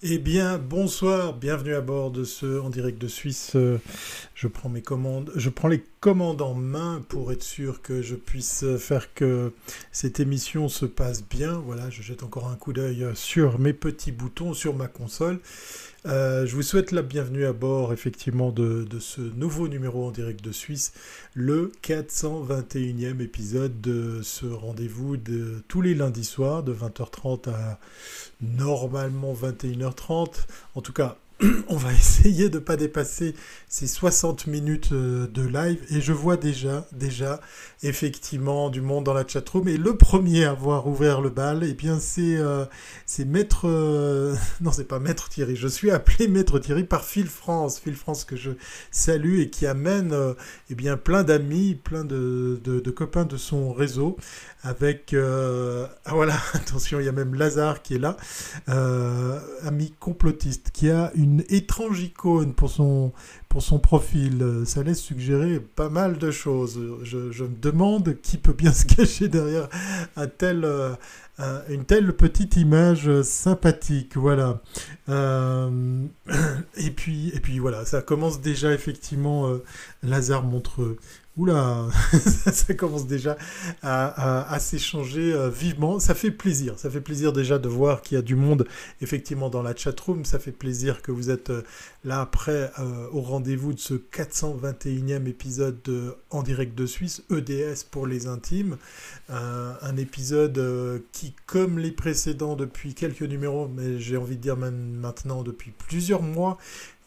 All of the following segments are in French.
Eh bien, bonsoir, bienvenue à bord de ce en direct de Suisse. Euh, je prends les commandes en main pour être sûr que je puisse faire que cette émission se passe bien. Voilà, je jette encore un coup d'œil sur mes petits boutons sur ma console. Euh, je vous souhaite la bienvenue à bord effectivement de, ce nouveau numéro en direct de Suisse, le 421e épisode de ce rendez-vous de tous les lundis soirs de 20h30 à normalement 21h30. En tout cas, on va essayer de ne pas dépasser ces 60 minutes euh, de live et je vois déjà, déjà, effectivement, du monde dans la chatroom. Et le premier à avoir ouvert le bal, eh bien, c'est euh, Maître... Euh, non, c'est pas Maître Thierry. Je suis appelé Maître Thierry par Phil France. Phil France que je salue et qui amène eh bien, plein d'amis, plein de, de, copains de son réseau avec... ah voilà, attention, il y a même Lazare qui est là, ami complotiste, qui a une étrange icône pour son, pour son profil. Ça laisse suggérer pas mal de choses. Je, me demande qui peut bien se cacher derrière un tel, euh, une telle petite image sympathique. Voilà. Euh, et, puis, et puis voilà, ça commence déjà effectivement. Euh, Lazare montre Oula, ça commence déjà à, s'échanger euh, vivement. Ça fait plaisir. Ça fait plaisir déjà de voir qu'il y a du monde effectivement dans la chatroom. Ça fait plaisir que vous êtes euh, là après euh, au rendez-vous de ce 421e épisode En direct de Suisse, EDS pour les intimes. un épisode qui, comme les précédents depuis quelques numéros, mais j'ai envie de dire même maintenant depuis plusieurs mois,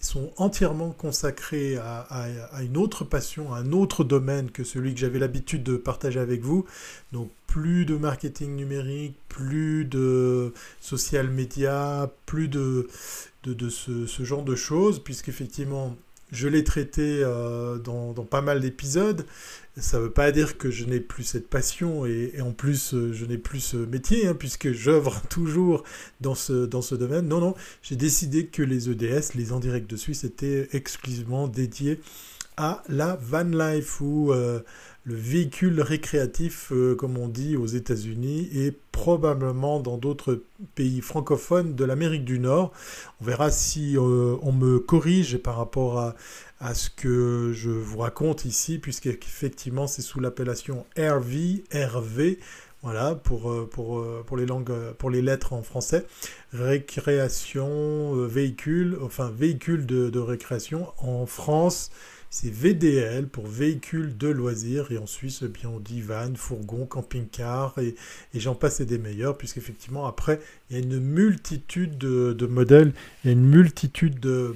sont entièrement consacrés à, une autre passion, à un autre domaine que celui que j'avais l'habitude de partager avec vous. Donc plus de marketing numérique, plus de social media, plus de, ce, ce, genre de choses, puisqu'effectivement, je l'ai traité euh, dans, pas mal d'épisodes. Ça ne veut pas dire que je n'ai plus cette passion et, en plus euh, je n'ai plus ce métier hein, puisque j'œuvre toujours dans ce, domaine. Non, non, j'ai décidé que les EDS, les en direct de Suisse, étaient exclusivement dédiés à la van life ou euh, le véhicule récréatif, euh, comme on dit aux États-Unis, et probablement dans d'autres pays francophones de l'Amérique du Nord. On verra si euh, on me corrige par rapport à, ce que je vous raconte ici, puisqu'effectivement c'est sous l'appellation RV, RV. Voilà, pour, euh, pour, pour, les langues, pour les lettres en français. Récréation, véhicule, enfin véhicule de récréation en France c'est VDL pour véhicule de loisirs et en Suisse, bien, on dit van, fourgon, camping-car et, j'en passe et des meilleurs puisqu'effectivement après il y a une multitude de, modèles, il y a une multitude de,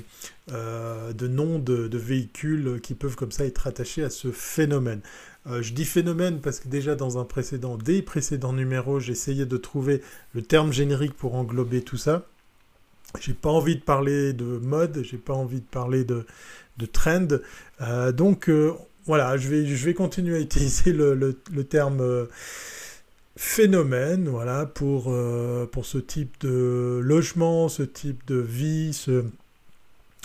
euh, noms de, véhicules qui peuvent comme ça être attachés à ce phénomène. Euh, je dis phénomène parce que déjà dans un précédent, des précédents numéros, j'essayais de trouver le terme générique pour englober tout ça. J'ai pas envie de parler de mode, j'ai pas envie de parler de, de trend. Euh, donc euh, voilà, je vais, je vais continuer à utiliser le, terme euh, phénomène voilà, pour, pour ce type de logement, ce type de vie, ce,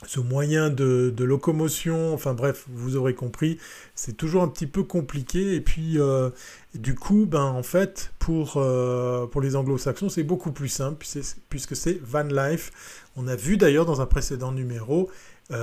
ce moyen de, locomotion, enfin bref, vous aurez compris, c'est toujours un petit peu compliqué. Et puis, du coup, ben, en fait, pour, pour les anglo-saxons, c'est beaucoup plus simple, puisque c'est van life. On a vu d'ailleurs dans un précédent numéro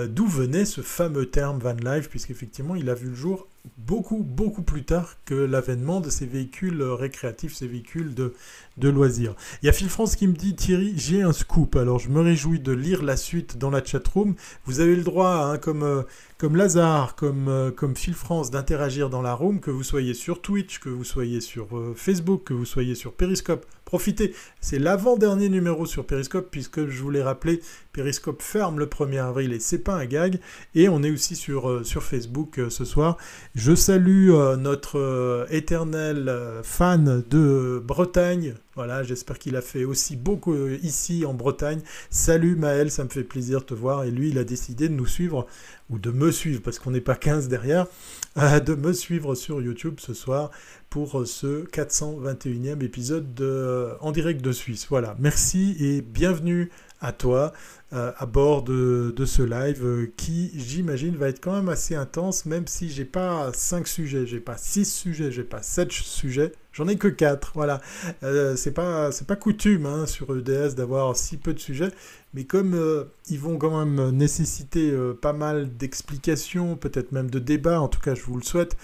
d'où venait ce fameux terme van life, puisqu'effectivement il a vu le jour beaucoup, beaucoup plus tard que l'avènement de ces véhicules récréatifs, ces véhicules de, de loisirs. Il y a Phil France qui me dit Thierry, j'ai un scoop. Alors je me réjouis de lire la suite dans la chatroom. Vous avez le droit, hein, comme, euh, comme Lazare, comme, euh, comme Phil France, d'interagir dans la room, que vous soyez sur Twitch, que vous soyez sur Facebook, que vous soyez sur Periscope. Profitez, c'est l'avant-dernier numéro sur Periscope, puisque je vous l'ai rappelé, Periscope ferme le 1er avril et c'est pas un gag. Et on est aussi sur, euh, sur Facebook euh, ce soir. Je salue euh, notre éternel fan de Bretagne. Voilà, j'espère qu'il a fait aussi beaucoup ici en Bretagne. Salut Maël, ça me fait plaisir de te voir. Et lui, il a décidé de nous suivre, ou de me suivre, parce qu'on n'est pas 15 derrière, de me suivre sur YouTube ce soir pour ce 421e épisode de, en direct de Suisse. Voilà, merci et bienvenue à toi. à bord de, ce live qui, j'imagine, va être quand même assez intense, même si j'ai pas 5 sujets, j'ai pas 6 sujets, j'ai pas 7 sujets. J'en ai que 4, voilà. Euh, c'est pas, pas coutume hein, sur EDS d'avoir si peu de sujets, mais comme euh, ils vont quand même nécessiter euh, pas mal d'explications, peut-être même de débats, en tout cas je vous le souhaite,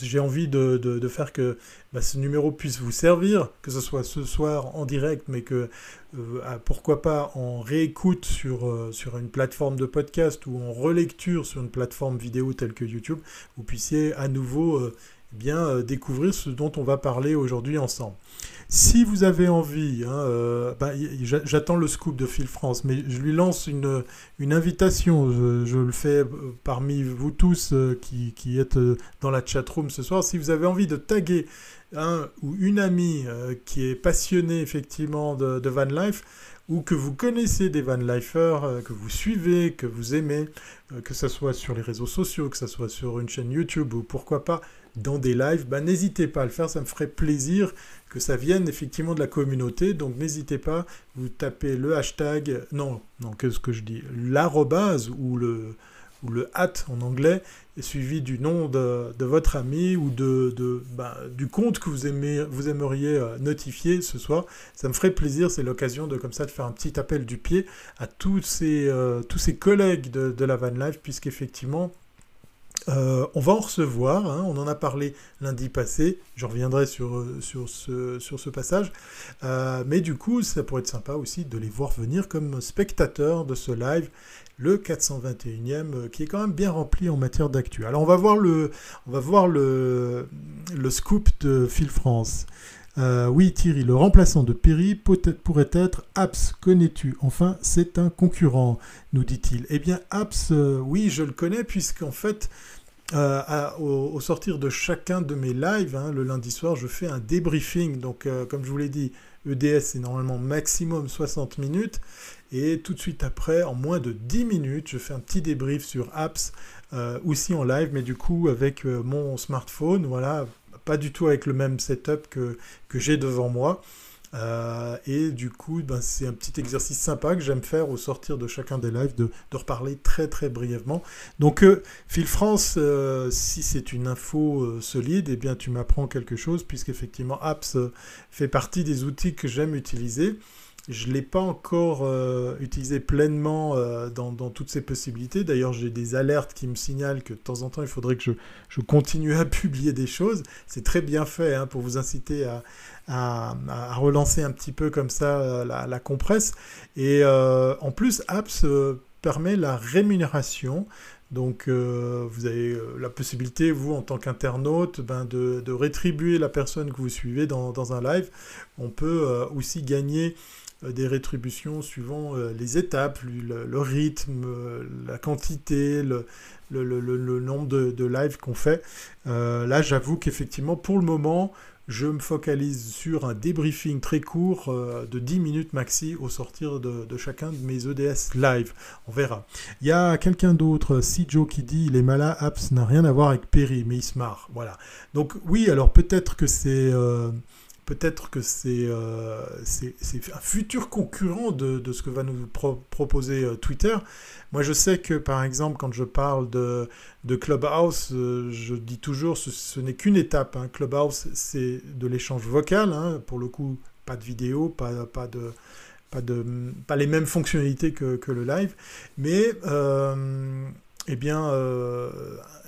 j'ai envie de, faire que bah, ce numéro puisse vous servir, que ce soit ce soir en direct, mais que pourquoi pas en réécoute sur une plateforme de podcast ou en relecture sur une plateforme vidéo telle que YouTube, vous puissiez à nouveau bien euh, découvrir ce dont on va parler aujourd'hui ensemble. Si vous avez envie, hein, euh, bah, j'attends le scoop de Phil France, mais je lui lance une, invitation. Je, le fais euh, parmi vous tous qui, qui, êtes dans la chat room ce soir. Si vous avez envie de taguer un ou une amie qui est passionnée effectivement de, de van life, ou que vous connaissez des van lifers, que vous suivez, que vous aimez, que ce soit sur les réseaux sociaux, que ce soit sur une chaîne YouTube ou pourquoi pas dans des lives, bah, n'hésitez pas à le faire, ça me ferait plaisir que ça vienne effectivement de la communauté. Donc n'hésitez pas, vous tapez le hashtag, non, non, qu'est-ce que je dis, l'arrobase ou le, ou le hat en anglais, suivi du nom de, votre ami ou de, bah, du compte que vous, aimez, vous aimeriez euh, notifier ce soir. Ça me ferait plaisir, c'est l'occasion de comme ça de faire un petit appel du pied à tous ces, euh, tous ces collègues de, de la Van Life, puisqu'effectivement, euh, on va en recevoir, hein, on en a parlé lundi passé, je reviendrai sur, euh, ce, passage, euh, mais du coup ça pourrait être sympa aussi de les voir venir comme spectateurs de ce live, le 421e, qui est quand même bien rempli en matière d'actu. Alors on va voir le, on va voir le scoop de Phil France. Euh, oui, Thierry, le remplaçant de Perry pourrait être Apps. Connais-tu Enfin, c'est un concurrent, nous dit-il. Eh bien, Apps, euh, oui, je le connais, puisqu'en fait, euh, au, sortir de chacun de mes lives, hein, le lundi soir, je fais un débriefing. Donc, comme je vous l'ai dit, EDS, c'est normalement maximum 60 minutes. Et tout de suite après, en moins de 10 minutes, je fais un petit débrief sur Apps, aussi en live, mais du coup avec mon smartphone, voilà, pas du tout avec le même setup que, j'ai devant moi. Euh, et du coup, ben, c'est un petit exercice sympa que j'aime faire au sortir de chacun des lives, de, de reparler très très brièvement. Donc, euh, Phil France, euh, si c'est une info solide, eh bien tu m'apprends quelque chose, puisqu'effectivement, Apps fait partie des outils que j'aime utiliser. Je ne l'ai pas encore euh, utilisé pleinement euh, dans, toutes ses possibilités. D'ailleurs, j'ai des alertes qui me signalent que de temps en temps, il faudrait que je, continue à publier des choses. C'est très bien fait hein, pour vous inciter à, relancer un petit peu comme ça euh, la, compresse. Et en plus, Apps permet la rémunération. Donc, vous avez la possibilité, vous, en tant qu'internaute, ben, de, rétribuer la personne que vous suivez dans, un live. On peut aussi gagner des rétributions suivant euh, les étapes, le, rythme, euh, la quantité, le, nombre de, lives qu'on fait. là, j'avoue qu'effectivement, pour le moment, je me focalise sur un débriefing très court de 10 minutes maxi au sortir de, chacun de mes EDS live. On verra. Il y a quelqu'un d'autre, Sijo, qui dit les Mala Apps n'a rien à voir avec Perry, mais il se marre. Voilà. Donc oui, alors peut-être que c'est peut-être que euh, c'est un futur concurrent de, ce que va nous proposer euh, Twitter. Moi, je sais que, par exemple, quand je parle de, Clubhouse, euh, je dis toujours, ce, ce n'est qu'une étape. Hein. Clubhouse, c'est de l'échange vocal, hein. pour le coup, pas de vidéo, pas, pas de... Pas, de, pas les mêmes fonctionnalités que, que le live, mais eh bien,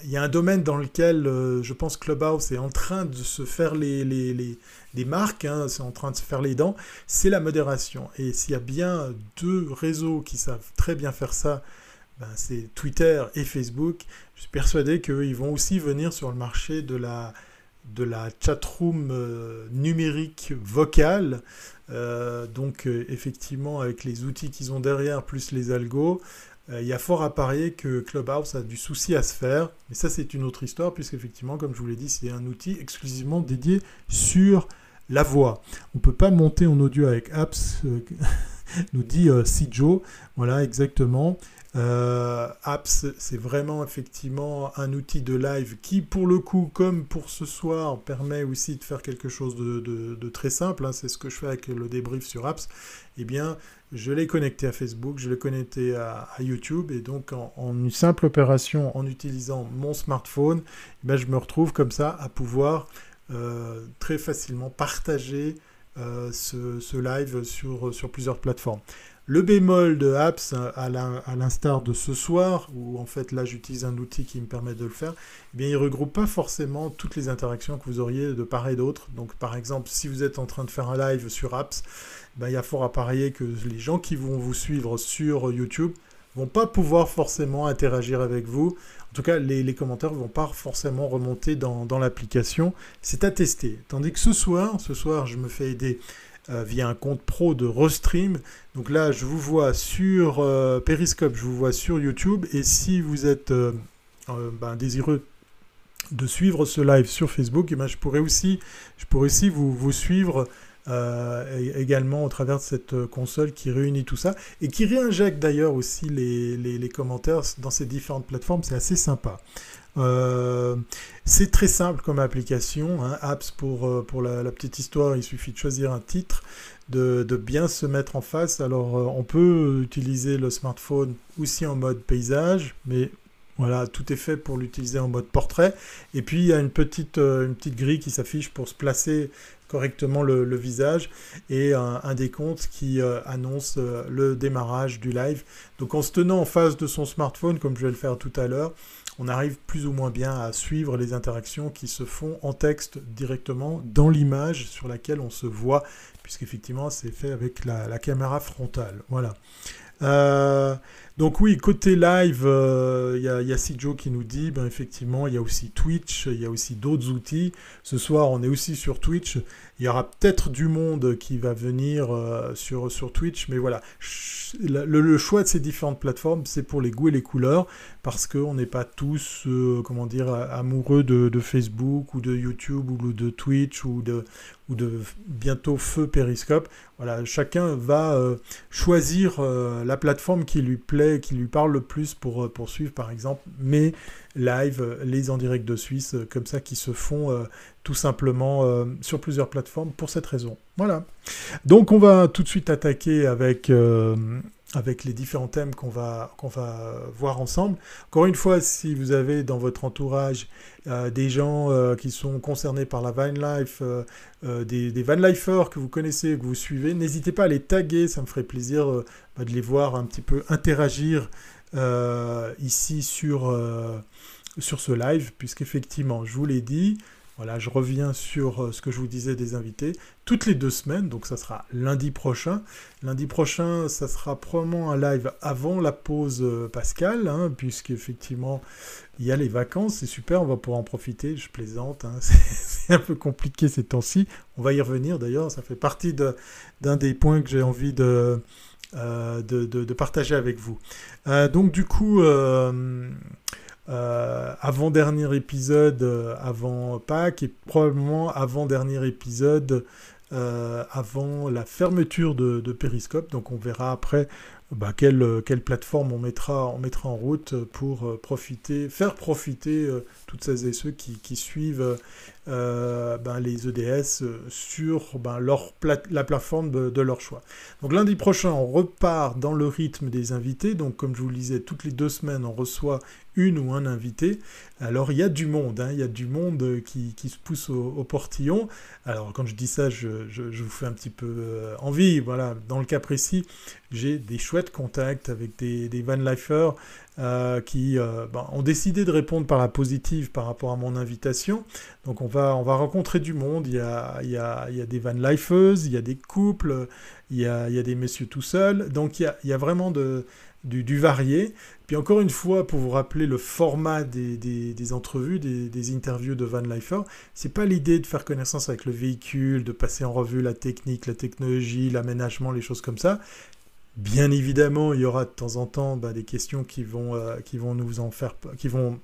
il y a un domaine dans lequel je pense Clubhouse est en train de se faire les, les, marques, hein, c'est en train de se faire les dents, c'est la modération. Et s'il y a bien deux réseaux qui savent très bien faire ça, ben, c'est Twitter et Facebook. Je suis persuadé qu'ils vont aussi venir sur le marché de la, de la chatroom euh, numérique vocale. donc effectivement, avec les outils qu'ils ont derrière, plus les algos, euh, il y a fort à parier que Clubhouse a du souci à se faire. Mais ça, c'est une autre histoire, puisqu'effectivement, comme je vous l'ai dit, c'est un outil exclusivement dédié sur la voix. On ne peut pas monter en audio avec Apps. Euh, nous dit Sijo. Voilà, exactement. Euh, Apps, c'est vraiment effectivement un outil de live qui, pour le coup, comme pour ce soir, permet aussi de faire quelque chose de, très simple. Hein. c'est ce que je fais avec le débrief sur Apps. Eh bien, je l'ai connecté à Facebook, je l'ai connecté à, YouTube, et donc en, une simple opération, en utilisant mon smartphone, eh je me retrouve comme ça à pouvoir euh, très facilement partager euh, ce, live sur, plusieurs plateformes. Le bémol de Apps, à l'instar de ce soir, où en fait là j'utilise un outil qui me permet de le faire, eh il ne regroupe pas forcément toutes les interactions que vous auriez de part et d'autre. Donc par exemple, si vous êtes en train de faire un live sur Apps, ben, il y a fort à parier que les gens qui vont vous suivre sur YouTube vont pas pouvoir forcément interagir avec vous. En tout cas, les, commentaires ne vont pas forcément remonter dans, l'application. C'est à tester. Tandis que ce soir, ce soir, je me fais aider euh, via un compte pro de Restream. Donc là, je vous vois sur euh, Periscope, je vous vois sur YouTube. Et si vous êtes euh, ben, désireux de suivre ce live sur Facebook, eh ben, je pourrais aussi, je pourrais aussi vous suivre également au travers de cette console qui réunit tout ça et qui réinjecte d'ailleurs aussi les, les, commentaires dans ces différentes plateformes. C'est assez sympa. Euh, c'est très simple comme application. Hein. Apps, pour, euh, pour la, petite histoire, il suffit de choisir un titre, de, bien se mettre en face. Alors, euh, on peut utiliser le smartphone aussi en mode paysage, mais voilà, tout est fait pour l'utiliser en mode portrait. Et puis, il y a une petite, une petite grille qui s'affiche pour se placer correctement le, visage et un, un décompte qui annonce le démarrage du live. Donc en se tenant en face de son smartphone, comme je vais le faire tout à l'heure, on arrive plus ou moins bien à suivre les interactions qui se font en texte directement dans l'image sur laquelle on se voit, puisqu'effectivement c'est fait avec la, caméra frontale. Voilà. Euh, donc oui, côté live, euh, il y, a, y qui nous dit, ben effectivement, il y a aussi Twitch, il y a aussi d'autres outils. Ce soir, on est aussi sur Twitch. Il y aura peut-être du monde qui va venir euh, sur, sur Twitch, mais voilà. Le, choix de ces différentes plateformes, c'est pour les goûts et les couleurs, parce qu'on n'est pas tous, euh, comment dire, amoureux de, Facebook ou de YouTube ou de Twitch ou de, ou de bientôt feu Periscope. Voilà, chacun va euh, choisir la plateforme qui lui plaît, qui lui parle le plus pour, pour suivre par exemple mes lives, les en direct de Suisse, comme ça, qui se font tout simplement sur plusieurs plateformes pour cette raison. Voilà. Donc on va tout de suite attaquer avec les différents thèmes qu'on va, voir ensemble. Encore une fois, si vous avez dans votre entourage euh, des gens euh, qui sont concernés par la van life, euh, des, des van lifers que vous connaissez, que vous suivez, n'hésitez pas à les taguer, ça me ferait plaisir bah, de les voir un petit peu interagir ici sur, sur ce live, puisqu'effectivement, je vous l'ai dit, voilà, je reviens sur euh, ce que je vous disais des invités. Toutes les deux semaines, donc ça sera lundi prochain. Lundi prochain, ça sera probablement un live avant la pause euh, Pascal, hein, puisqu'effectivement, il y a les vacances, c'est super, on va pouvoir en profiter, je plaisante, hein. c'est un peu compliqué ces temps-ci. On va y revenir d'ailleurs, ça fait partie d'un des points que j'ai envie de, euh, de, partager avec vous. donc du coup... Euh, avant-dernier épisode euh, avant Pâques et probablement avant-dernier épisode euh, avant la fermeture de, de, Periscope. Donc on verra après bah, quelle, quelle, plateforme on mettra, on mettra en route pour profiter, faire profiter toutes celles et ceux qui, suivent euh, ben, les EDS euh, sur ben, leur la plateforme de, leur choix. Donc lundi prochain, on repart dans le rythme des invités. Donc comme je vous le disais, toutes les deux semaines, on reçoit une ou un invité. Alors il y a du monde, hein. il y a du monde qui, qui se pousse au, portillon. Alors quand je dis ça, je, je, vous fais un petit peu euh, envie. Voilà, dans le cas précis, j'ai des chouettes contacts avec des, des van euh, qui euh, ben, ont décidé de répondre par la positive par rapport à mon invitation. Donc on va, on va rencontrer du monde, il y a, il y a, il y a des van lifeuses, il y a des couples, il y a, il y a des messieurs tout seuls, donc il y a, il y vraiment de, du, varié. Puis encore une fois, pour vous rappeler le format des, des, entrevues, des, interviews de Van Lifer, c'est pas l'idée de faire connaissance avec le véhicule, de passer en revue la technique, la technologie, l'aménagement, les choses comme ça. Bien évidemment, il y aura de temps en temps bah, des questions qui vont, euh, qui vont nous en faire, qui vont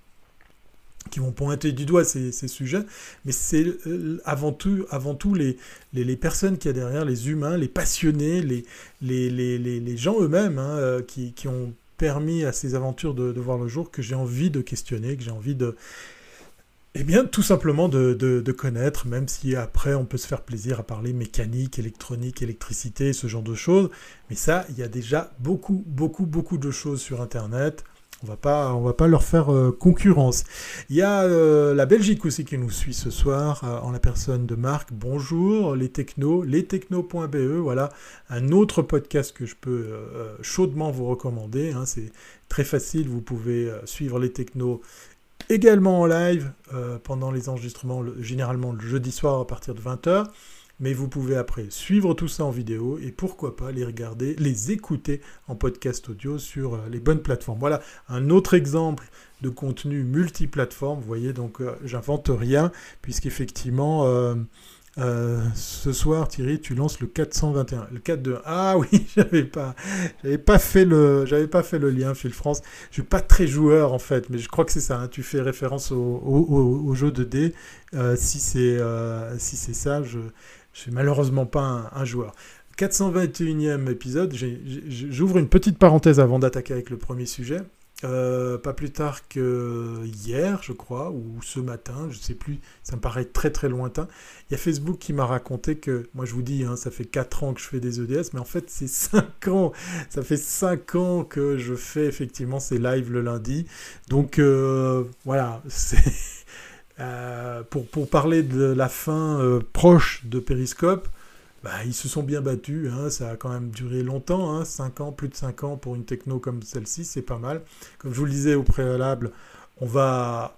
qui vont pointer du doigt ces, sujets, mais c'est euh, avant tout, avant tout les, les, personnes qui y a derrière, les humains, les passionnés, les, les, les gens eux-mêmes hein, euh, qui, qui, ont permis à ces aventures de voir le jour que j'ai envie de questionner, que j'ai envie de... Eh bien, tout simplement de, connaître, même si après on peut se faire plaisir à parler mécanique, électronique, électricité, ce genre de choses. Mais ça, il y a déjà beaucoup, beaucoup, beaucoup de choses sur Internet. On va pas, on va pas leur faire euh, concurrence. Il y a euh, la Belgique aussi qui nous suit ce soir euh, en la personne de Marc. Bonjour les technos, lestechnos.be. Voilà un autre podcast que je peux chaudement vous recommander. Hein. C'est très facile. Vous pouvez suivre les technos également en live pendant les enregistrements, généralement le jeudi soir à partir de 20h mais vous pouvez après suivre tout ça en vidéo et pourquoi pas les regarder, les écouter en podcast audio sur euh, les bonnes plateformes. Voilà un autre exemple de contenu multiplateforme. Vous voyez, donc euh, j'invente rien, puisqu'effectivement, euh, euh, ce soir, Thierry, tu lances le 421, le 4 de ah oui, j'avais pas, j'avais pas fait le, j'avais pas fait le lien Phil France. Je suis pas très joueur en fait, mais je crois que c'est ça. Hein. tu fais référence au, jeu de dés. si c'est, si c'est ça, je, je suis malheureusement pas un, joueur. 421e épisode, j'ouvre une petite parenthèse avant d'attaquer avec le premier sujet. Euh, pas plus tard que hier, je crois, ou ce matin, je ne sais plus, ça me paraît très très lointain. Il y a Facebook qui m'a raconté que, moi je vous dis, hein, ça fait 4 ans que je fais des EDS, mais en fait c'est 5 ans, ça fait 5 ans que je fais effectivement ces lives le lundi. Donc euh, voilà, euh, pour, pour, parler de la fin proche de Periscope, bah, ils se sont bien battus. Hein, ça a quand même duré longtemps, hein, 5 ans, plus de 5 ans pour une techno comme celle-ci, c'est pas mal. Comme je vous le disais au préalable, on va,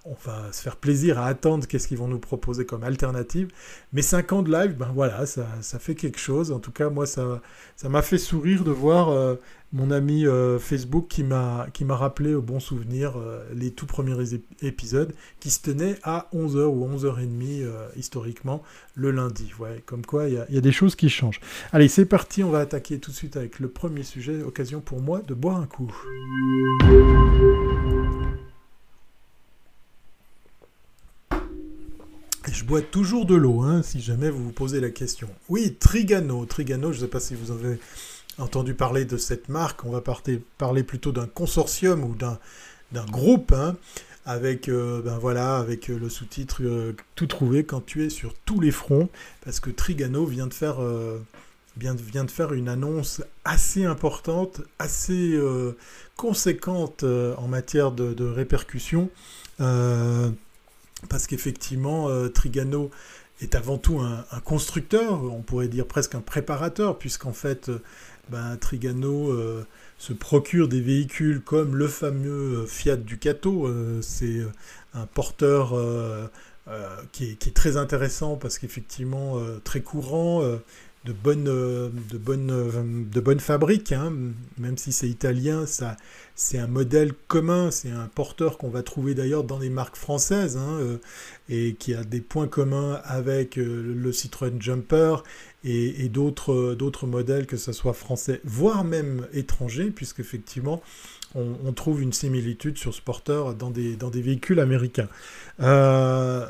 se faire plaisir à attendre qu'est-ce qu'ils vont nous proposer comme alternative. Mais 5 ans de live, ben voilà, ça, ça, fait quelque chose. En tout cas, moi, ça m'a fait sourire de voir euh, mon ami euh, Facebook qui m'a rappelé au bon souvenir euh, les tout premiers épisodes qui se tenaient à 11h ou 11h30 historiquement le lundi. Ouais, comme quoi, il y, y, a des choses qui changent. Allez, c'est parti, on va attaquer tout de suite avec le premier sujet, occasion pour moi de boire un coup. Je bois toujours de l'eau, hein, si jamais vous vous posez la question. Oui, Trigano. Trigano, je ne sais pas si vous avez entendu parler de cette marque. On va parler plutôt d'un consortium ou d'un groupe, hein, avec, euh, ben voilà, avec euh, le sous-titre euh, Tout trouvé quand tu es sur tous les fronts, parce que Trigano vient de faire, vient, de faire une annonce assez importante, assez conséquente en matière de répercussions parce qu'effectivement, euh, Trigano est avant tout un, constructeur, on pourrait dire presque un préparateur, puisqu'en fait, euh, ben, Trigano euh, se procure des véhicules comme le fameux Fiat Ducato. c'est un porteur qui est, très intéressant parce qu'effectivement, très courant de bonne, de bonne, de bonne fabrique, hein. même si c'est italien, ça, c'est un modèle commun, c'est un porteur qu'on va trouver d'ailleurs dans les marques françaises hein, euh, et qui a des points communs avec euh, le Citroën Jumper et, d'autres, d'autres modèles, que ce soit français, voire même étrangers, puisqu'effectivement, on, on trouve une similitude sur ce porteur dans des, dans des véhicules américains. Euh,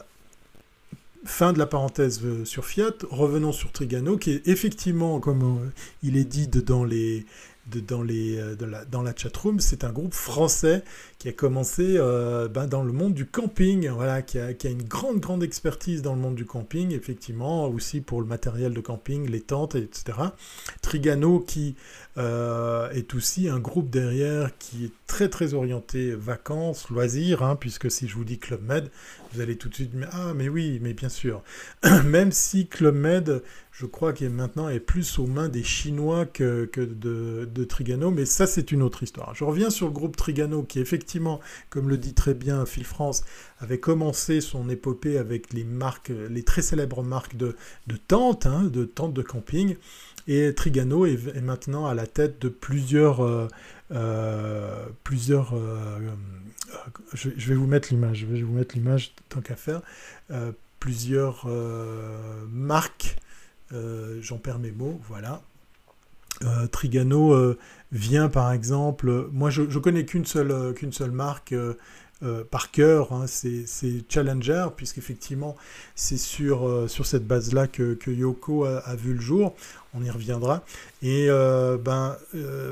fin de la parenthèse sur Fiat, revenons sur Trigano, qui est effectivement, comme il est dit dans les, dans, les, euh, la, dans la chatroom, c'est un groupe français qui a commencé euh, ben, dans le monde du camping, voilà, qui a, une grande, grande expertise dans le monde du camping, effectivement, aussi pour le matériel de camping, les tentes, etc. Trigano, qui euh, est aussi un groupe derrière qui est très, très orienté vacances, loisirs, hein, puisque si je vous dis Club Med, vous allez tout de suite, ah, mais oui, mais bien sûr. Même si Club Med je crois qu'il maintenant est plus aux mains des Chinois que, de, Trigano, mais ça c'est une autre histoire. Je reviens sur le groupe Trigano qui effectivement, comme le dit très bien Phil France, avait commencé son épopée avec les marques, les très célèbres marques de, tentes, hein, de tentes de camping, et Trigano est, maintenant à la tête de plusieurs... Euh, euh, plusieurs euh, je, vais vous mettre l'image, je vais vous mettre l'image tant qu'à faire, plusieurs marques j'en perds mes mots, voilà. Trigano vient par exemple, moi je, connais qu'une seule, qu'une seule marque par cœur, hein, c'est Challenger, puisqu'effectivement, c'est sur, sur cette base-là que, Yoko a, vu le jour. On y reviendra. Et ben,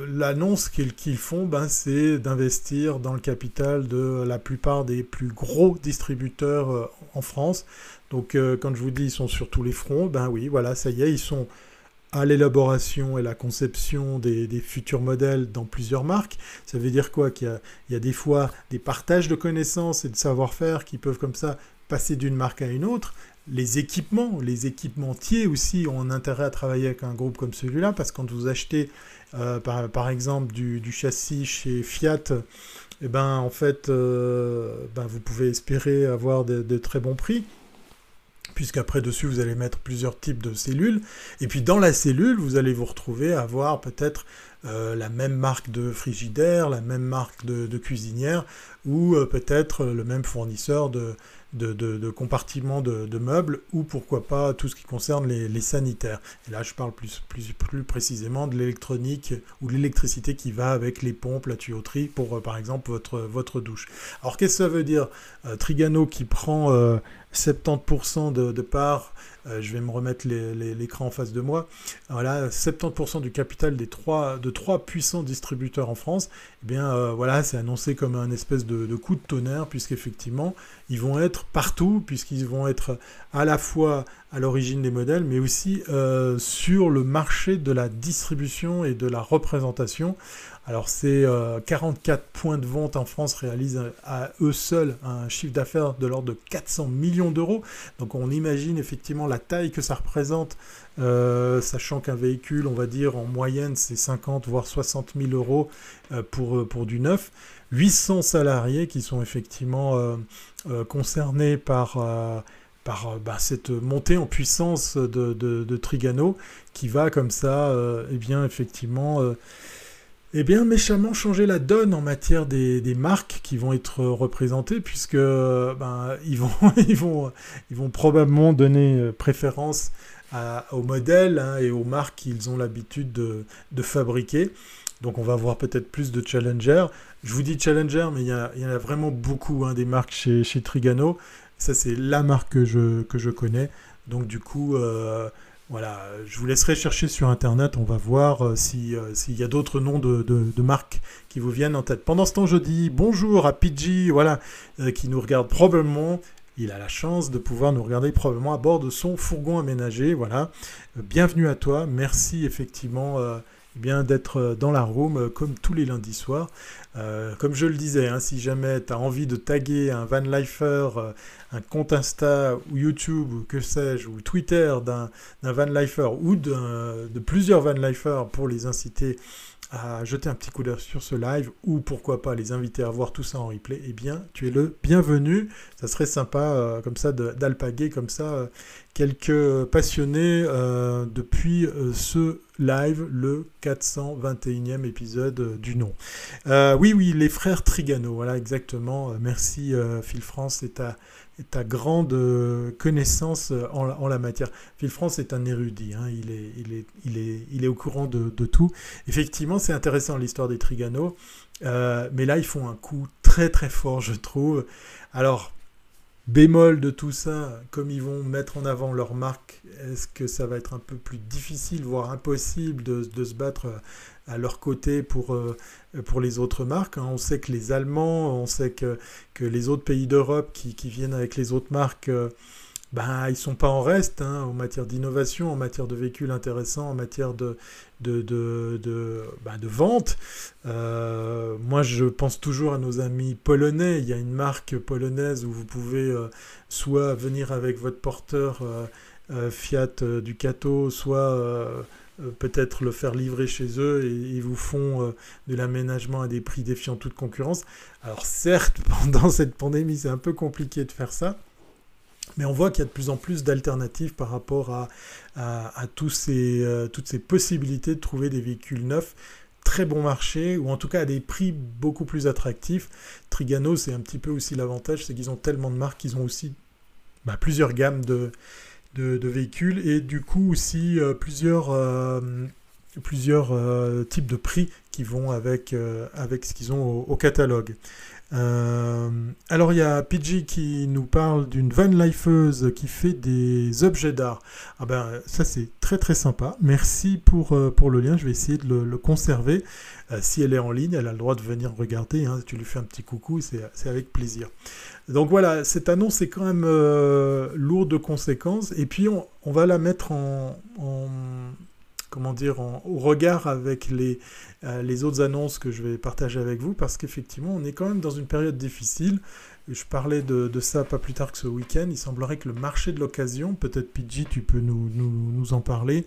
l'annonce qu'ils font, ben, c'est d'investir dans le capital de la plupart des plus gros distributeurs en France. Donc, quand je vous dis ils sont sur tous les fronts, ben oui, voilà, ça y est, ils sont à l'élaboration et la conception des, futurs modèles dans plusieurs marques. Ça veut dire quoi? Qu'il y, a des fois des partages de connaissances et de savoir-faire qui peuvent comme ça passer d'une marque à une autre. Les équipements, les équipementiers aussi ont intérêt à travailler avec un groupe comme celui-là parce que quand vous achetez euh, par, exemple du, châssis chez Fiat, eh ben, en fait, euh, ben, vous pouvez espérer avoir de très bons prix puisqu'après dessus vous allez mettre plusieurs types de cellules, et puis dans la cellule vous allez vous retrouver à avoir peut-être euh, la même marque de frigidaire, la même marque de, cuisinière, ou euh, peut-être le même fournisseur de, de, compartiments de, meubles, ou pourquoi pas tout ce qui concerne les, sanitaires. Et là je parle plus, plus, plus précisément de l'électronique ou de l'électricité qui va avec les pompes, la tuyauterie, pour euh, par exemple votre, votre douche. Alors qu'est-ce que ça veut dire Trigano qui prend 70% de, de parts, euh, je vais me remettre l'écran en face de moi, voilà, 70% du capital des trois, de trois puissants distributeurs en France, eh bien euh, voilà, c'est annoncé comme un espèce de, coup de tonnerre, puisqu'effectivement, ils vont être partout, puisqu'ils vont être à la fois à l'origine des modèles, mais aussi euh, sur le marché de la distribution et de la représentation. Alors c'est 44 points de vente en France réalisent à eux seuls un chiffre d'affaires de l'ordre de 400 millions d'euros. Donc on imagine effectivement la taille que ça représente, euh, sachant qu'un véhicule, on va dire en moyenne, c'est 50 voire 60 000 euros euh, pour, euh, pour du neuf. 800 salariés qui sont effectivement concernés par bah, cette montée en puissance de, Trigano qui va comme ça, eh bien effectivement, eh bien, méchamment changer la donne en matière des, marques qui vont être représentées, puisque ben, ils, vont, vont, probablement donner euh, préférence aux modèles hein, et aux marques qu'ils ont l'habitude de, fabriquer. Donc on va voir peut-être plus de Challenger. Je vous dis Challenger, mais il y, en a vraiment beaucoup hein, des marques chez, Trigano. Ça, c'est la marque que je, que je connais. Donc du coup, euh, voilà, je vous laisserai chercher sur Internet, on va voir euh, euh, s'il y a d'autres noms de, marques qui vous viennent en tête. Pendant ce temps, je dis bonjour à Pidgey, voilà, euh, qui nous regarde probablement. Il a la chance de pouvoir nous regarder probablement à bord de son fourgon aménagé, voilà. bienvenue à toi, merci effectivement eh bien d'être dans la room comme tous les lundis soirs. comme je le disais, hein, si jamais tu as envie de taguer un van lifer un compte Insta ou YouTube ou que sais-je, ou Twitter d'un van lifer ou de plusieurs van lifers pour les inciter à jeter un petit coup d'œil sur ce live ou pourquoi pas les inviter à voir tout ça en replay, eh bien tu es le bienvenu. Ça serait sympa euh, comme ça d'alpaguer comme ça euh, quelques passionnés euh, depuis ce live, le 421e épisode du nom. oui, oui, les frères Trigano, voilà exactement. merci Phil France, c'est ta ta grande euh, connaissance euh, en, la matière. Phil France est un érudit, hein. il, est, il, est, il, est, il, est, au courant de, tout. Effectivement, c'est intéressant l'histoire des Trigano, euh, mais là, ils font un coup très très fort, je trouve. Alors, bémol de tout ça, comme ils vont mettre en avant leur marque, est-ce que ça va être un peu plus difficile, voire impossible de, de se battre à leur côté pour, euh, pour les autres marques. Hein. On sait que les Allemands, on sait que, que les autres pays d'Europe qui, qui, viennent avec les autres marques, euh, ben, ils sont pas en reste hein, en matière d'innovation, en matière de véhicules intéressants, en matière de, de, de, de, ben, de vente. Euh, moi, je pense toujours à nos amis polonais. Il y a une marque polonaise où vous pouvez soit venir avec votre porteur Fiat Ducato, soit euh, peut-être le faire livrer chez eux et ils vous font euh, de l'aménagement à des prix défiant toute concurrence. Alors certes, pendant cette pandémie, c'est un peu compliqué de faire ça, mais on voit qu'il y a de plus en plus d'alternatives par rapport à, euh, toutes ces possibilités de trouver des véhicules neufs très bon marché, ou en tout cas à des prix beaucoup plus attractifs. Trigano, c'est un petit peu aussi l'avantage, c'est qu'ils ont tellement de marques qu'ils ont aussi bah, plusieurs gammes de, de, véhicules et du coup aussi euh, plusieurs, euh, plusieurs types de prix qui vont avec, avec ce qu'ils ont au catalogue. Euh, alors il y a PG qui nous parle d'une van lifeuse qui fait des objets d'art. Ah ben ça c'est très très sympa. Merci pour, euh, pour le lien. Je vais essayer de le, conserver. Euh, si elle est en ligne, elle a le droit de venir regarder. Hein. Tu lui fais un petit coucou, c'est avec plaisir. Donc voilà, cette annonce est quand même lourde de conséquences. Et puis on, on va la mettre en, en comment dire, au regard avec les, euh, les autres annonces que je vais partager avec vous, parce qu'effectivement, on est quand même dans une période difficile. Je parlais de, ça pas plus tard que ce week-end. Il semblerait que le marché de l'occasion, peut-être PG, tu peux nous, nous, en parler,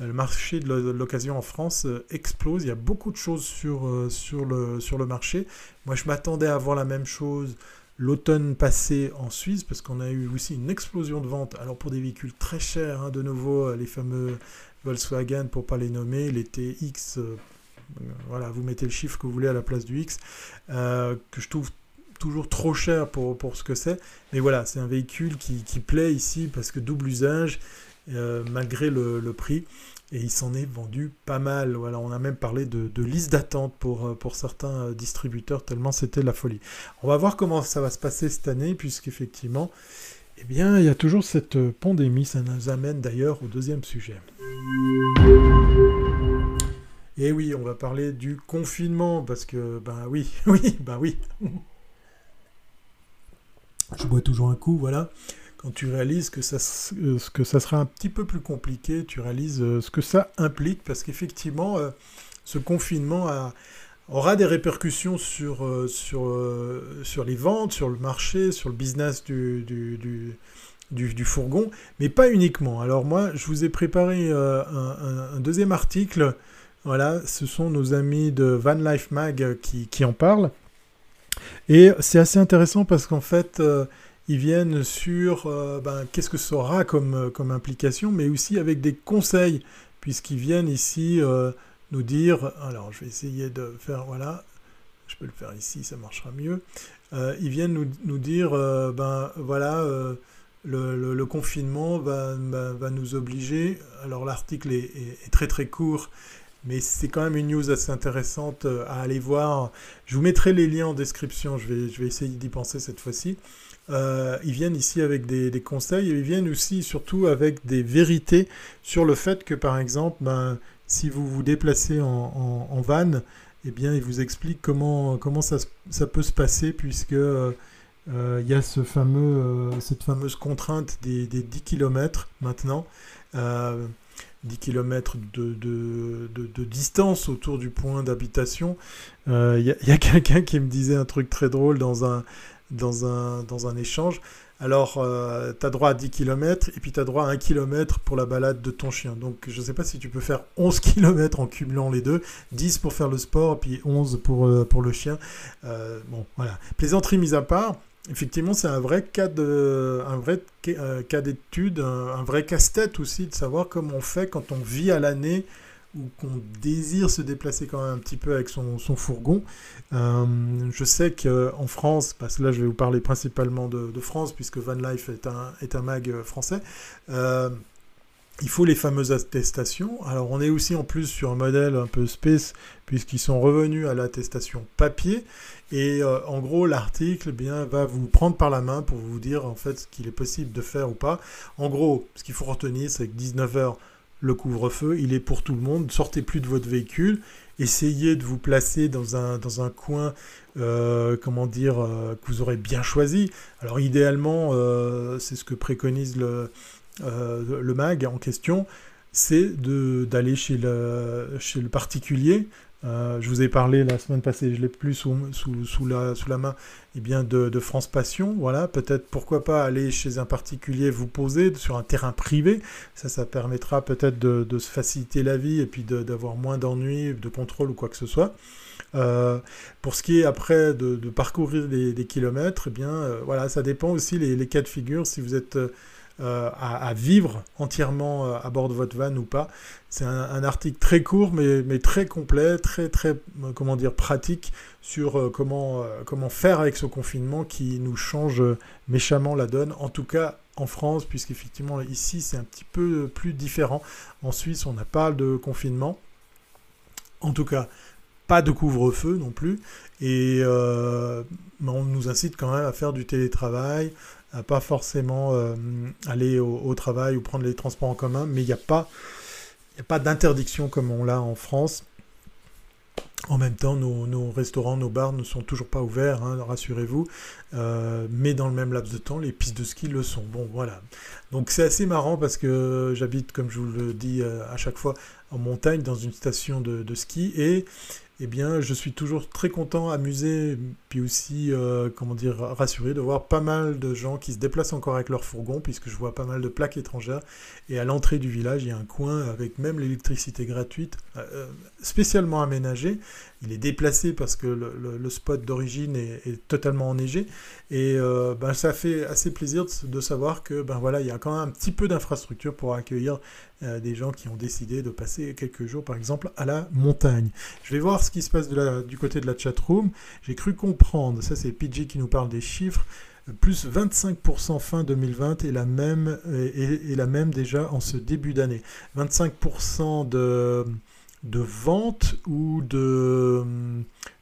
euh, le marché de l'occasion en France euh, explose. Il y a beaucoup de choses sur, sur, le, sur le marché. Moi, je m'attendais à voir la même chose l'automne passé en Suisse, parce qu'on a eu aussi une explosion de ventes. Alors pour des véhicules très chers, hein, de nouveau, les fameux Volkswagen, pour pas les nommer, les TX, euh, voilà, vous mettez le chiffre que vous voulez à la place du X, euh, que je trouve toujours trop cher pour, pour ce que c'est. Mais voilà, c'est un véhicule qui, qui, plaît ici parce que double usage, euh, malgré le, le, prix. Et il s'en est vendu pas mal. Voilà, on a même parlé de, de liste d'attente pour, pour certains distributeurs, tellement c'était la folie. On va voir comment ça va se passer cette année, puisqu'effectivement, eh bien, il y a toujours cette pandémie. Ça nous amène d'ailleurs au deuxième sujet. Et oui, on va parler du confinement parce que, ben oui, oui, ben oui. Je bois toujours un coup, voilà. Quand tu réalises que ça, euh, que ça sera un petit peu plus compliqué, tu réalises euh, ce que ça implique parce qu'effectivement, euh, ce confinement aura des répercussions sur, sur, sur les ventes, sur le marché, sur le business du, du du, fourgon, mais pas uniquement. Alors moi, je vous ai préparé euh, un, deuxième article. Voilà, ce sont nos amis de Van Life Mag qui, en parlent. Et c'est assez intéressant parce qu'en fait, euh, ils viennent sur euh, ben, qu'est-ce que ça aura comme, comme implication, mais aussi avec des conseils, puisqu'ils viennent ici nous dire, alors je vais essayer de faire, voilà, je peux le faire ici, ça marchera mieux. ils viennent nous, nous dire, ben voilà, le, confinement va, nous obliger, alors l'article est, très très court, mais c'est quand même une news assez intéressante euh, à aller voir. Je vous mettrai les liens en description, je vais, je vais essayer d'y penser cette fois-ci. Euh, ils viennent ici avec des, conseils ils viennent aussi surtout avec des vérités sur le fait que par exemple, ben, si vous vous déplacez en, van, eh bien, ils vous expliquent comment, comment ça, ça peut se passer puisque... Euh, il y a ce fameux, euh, cette fameuse contrainte des, 10 km maintenant. 10 euh, km de, de, distance autour du point d'habitation. Il y a, quelqu'un qui me disait un truc très drôle dans un, dans un, dans un échange. Alors, tu as droit à 10 km et puis tu as droit à 1 km pour la balade de ton chien. Donc, je ne sais pas si tu peux faire 11 km en cumulant les deux, 10 pour faire le sport, puis 11 pour, pour le chien. bon, voilà. Plaisanterie mise à part, effectivement, c'est un vrai euh, cas d'étude, un, vrai casse-tête aussi de savoir comment on fait quand on vit à l'année ou qu'on désire se déplacer quand même un petit peu avec son, fourgon. Euh, je sais qu'en France, parce que là je vais vous parler principalement de, France puisque Van Life est un, est un mag français. Euh, il faut les fameuses attestations. Alors on est aussi en plus sur un modèle un peu space puisqu'ils sont revenus à l'attestation papier. Et euh, en gros l'article eh va vous prendre par la main pour vous dire en fait ce qu'il est possible de faire ou pas. En gros, ce qu'il faut retenir c'est que 19h le couvre-feu, il est pour tout le monde. Sortez plus de votre véhicule. Essayez de vous placer dans un, dans un coin, euh, comment dire, euh, que vous aurez bien choisi. Alors idéalement, c'est ce que préconise le, euh, le mag en question, c'est d'aller chez le, chez le particulier. Euh, je vous ai parlé la semaine passée, je l'ai plus sous, sous, la, sous la main, eh bien de, France Passion. Voilà, peut-être pourquoi pas aller chez un particulier vous poser sur un terrain privé. Ça, ça permettra peut-être de, se faciliter la vie et puis d'avoir moins d'ennuis, de contrôle ou quoi que ce soit. Euh, pour ce qui est après de, parcourir des, kilomètres, eh bien voilà, ça dépend aussi les, les cas de figure. Si vous êtes euh, à, vivre entièrement euh, à bord de votre van ou pas. C'est un, article très court mais, très complet, très très euh, comment dire pratique sur comment, comment faire avec ce confinement qui nous change méchamment la donne. En tout cas en France, puisqu'effectivement ici c'est un petit peu plus différent. En Suisse on n'a pas de confinement. En tout cas, pas de couvre-feu non plus. Et euh, on nous incite quand même à faire du télétravail, pas forcément euh, aller au, travail ou prendre les transports en commun, mais il n'y a pas, a pas d'interdiction comme on l'a en France. En même temps, nos, restaurants, nos bars ne sont toujours pas ouverts, hein, rassurez-vous. Euh, mais dans le même laps de temps, les pistes de ski le sont. Bon, voilà. Donc c'est assez marrant parce que j'habite, comme je vous le dis à chaque fois, en montagne, dans une station de ski. Et eh bien, je suis toujours très content, amusé, puis aussi, euh, comment dire, rassuré de voir pas mal de gens qui se déplacent encore avec leur fourgon, puisque je vois pas mal de plaques étrangères. Et à l'entrée du village, il y a un coin avec même l'électricité gratuite, euh, spécialement aménagé. Il est déplacé parce que le, spot d'origine est, totalement enneigé. Et euh, ben, ça fait assez plaisir de, savoir que ben voilà, il y a quand même un petit peu d'infrastructure pour accueillir des gens qui ont décidé de passer quelques jours, par exemple, à la montagne. Je vais voir ce qui se passe du côté de la chatroom. J'ai cru comprendre, ça c'est PG qui nous parle des chiffres, plus 25% fin 2020 et la même, et, la même déjà en ce début d'année. 25% de, de vente ou de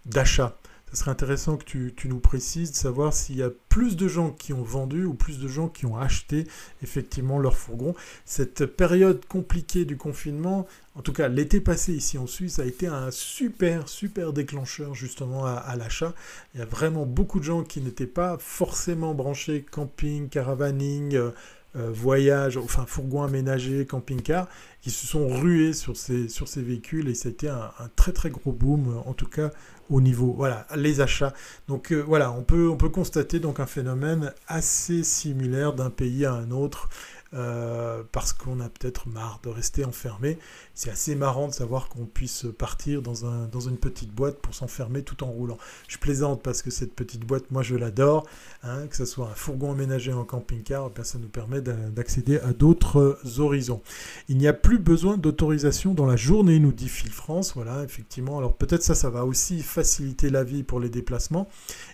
d'achat? Ce serait intéressant que tu, nous précises, de savoir s'il y a plus de gens qui ont vendu ou plus de gens qui ont acheté effectivement leur fourgon. Cette période compliquée du confinement, en tout cas l'été passé ici en Suisse, a été un super, super déclencheur justement à, l'achat. Il y a vraiment beaucoup de gens qui n'étaient pas forcément branchés camping, caravaning. Euh, euh, voyage, enfin fourgon aménagé, camping-car, qui se sont rués sur ces, sur ces véhicules et c'était un, un, très très gros boom, en tout cas au niveau, voilà, les achats. Donc euh, voilà, on peut, on peut constater donc un phénomène assez similaire d'un pays à un autre. Euh, parce qu'on a peut-être marre de rester enfermé. C'est assez marrant de savoir qu'on puisse partir dans, un, dans une petite boîte pour s'enfermer tout en roulant. Je plaisante parce que cette petite boîte, moi je l'adore, hein, que ce soit un fourgon aménagé en camping-car, eh ça nous permet d'accéder à d'autres horizons. Il n'y a plus besoin d'autorisation dans la journée, nous dit Phil France. Voilà, effectivement. Alors peut-être ça, ça va aussi faciliter la vie pour les déplacements.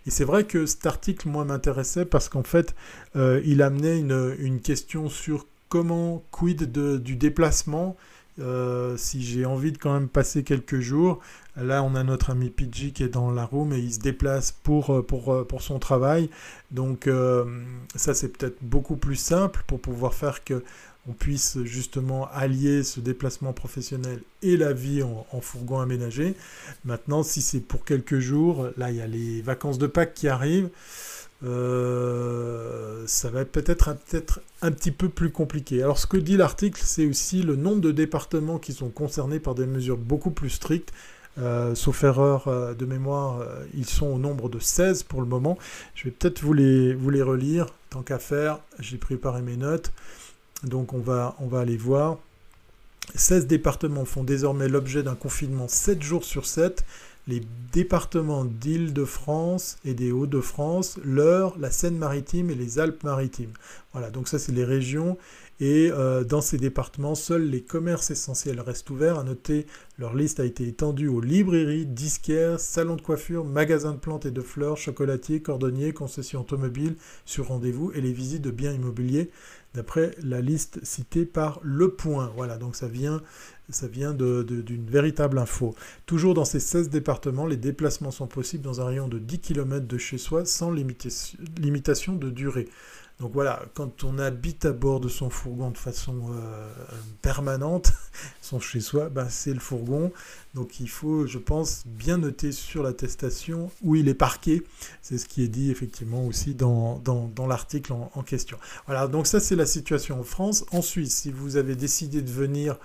Et c'est vrai que cet article, moi, m'intéressait parce qu'en fait, euh, il amenait une, une question sur comment, quid du déplacement, euh, si j'ai envie de quand même passer quelques jours. Là, on a notre ami Pidgey qui est dans la room et il se déplace pour, euh, son travail. Donc ça, c'est peut-être beaucoup plus simple pour pouvoir faire que on puisse justement allier ce déplacement professionnel et la vie en fourgon aménagé. Maintenant, si c'est pour quelques jours, là, il y a les vacances de Pâques qui arrivent. Euh, ça va peut-être peut-être un petit peu plus compliqué. Alors ce que dit l'article, c'est aussi le nombre de départements qui sont concernés par des mesures beaucoup plus strictes. Euh, sauf erreur euh, de mémoire, ils sont au nombre de 16 pour le moment. Je vais peut-être vous les, vous les relire, tant qu'à faire. J'ai préparé mes notes. Donc on va, on va aller voir. 16 départements font désormais l'objet d'un confinement 7 jours sur 7 les départements d'Île-de-France et des Hauts-de-France, l'Eure, la Seine-Maritime et les Alpes-Maritimes. Voilà, donc ça c'est les régions. Et euh, dans ces départements, seuls les commerces essentiels restent ouverts. À noter, leur liste a été étendue aux librairies, disquaires, salons de coiffure, magasins de plantes et de fleurs, chocolatiers, cordonniers, concessions automobiles sur rendez-vous et les visites de biens immobiliers d'après la liste citée par Le Point. Voilà, donc ça vient, ça vient d'une véritable info. Toujours dans ces 16 départements, les déplacements sont possibles dans un rayon de 10 km de chez soi sans limitation de durée. Donc voilà, quand on habite à bord de son fourgon de façon euh, permanente, son chez soi, ben c'est le fourgon. Donc il faut, je pense, bien noter sur l'attestation où il est parqué. C'est ce qui est dit effectivement aussi dans, dans, l'article en, en, question. Voilà, donc ça c'est la situation en France. En Suisse, si vous avez décidé de venir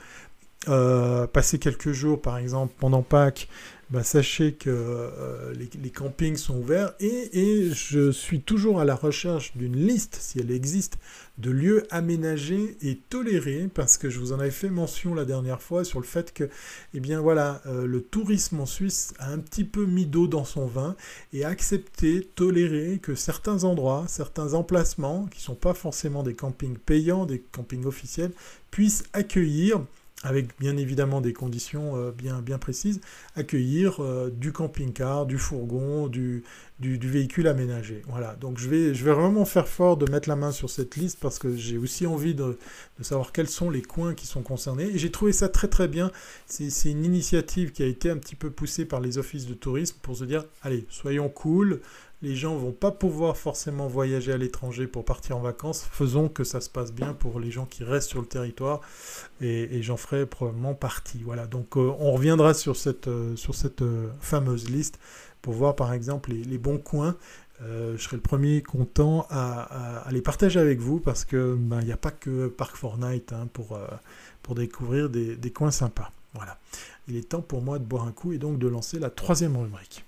euh, passer quelques jours, par exemple, pendant Pâques, bah, sachez que euh, les, campings sont ouverts et, je suis toujours à la recherche d'une liste, si elle existe, de lieux aménagés et tolérés, parce que je vous en avais fait mention la dernière fois sur le fait que, eh bien voilà, euh, le tourisme en Suisse a un petit peu mis d'eau dans son vin et a accepté, toléré que certains endroits, certains emplacements, qui ne sont pas forcément des campings payants, des campings officiels, puissent accueillir avec bien évidemment des conditions euh, bien, bien précises, accueillir euh, du camping-car, du fourgon, du, du, véhicule aménagé. Voilà, donc je vais, je vais vraiment faire fort de mettre la main sur cette liste parce que j'ai aussi envie de, de, savoir quels sont les coins qui sont concernés. Et j'ai trouvé ça très très bien. C'est une initiative qui a été un petit peu poussée par les offices de tourisme pour se dire, allez, soyons cool, les gens vont pas pouvoir forcément voyager à l'étranger pour partir en vacances. Faisons que ça se passe bien pour les gens qui restent sur le territoire et, j'en ferai probablement partie. Voilà, donc euh, on reviendra sur cette, euh, euh, fameuse liste pour voir par exemple les, bons coins. je serai le premier content à, les partager avec vous parce que ben, il n'y a pas que Park Fortnite hein, pour, pour découvrir des, des coins sympas. Voilà, il est temps pour moi de boire un coup et donc de lancer la troisième rubrique.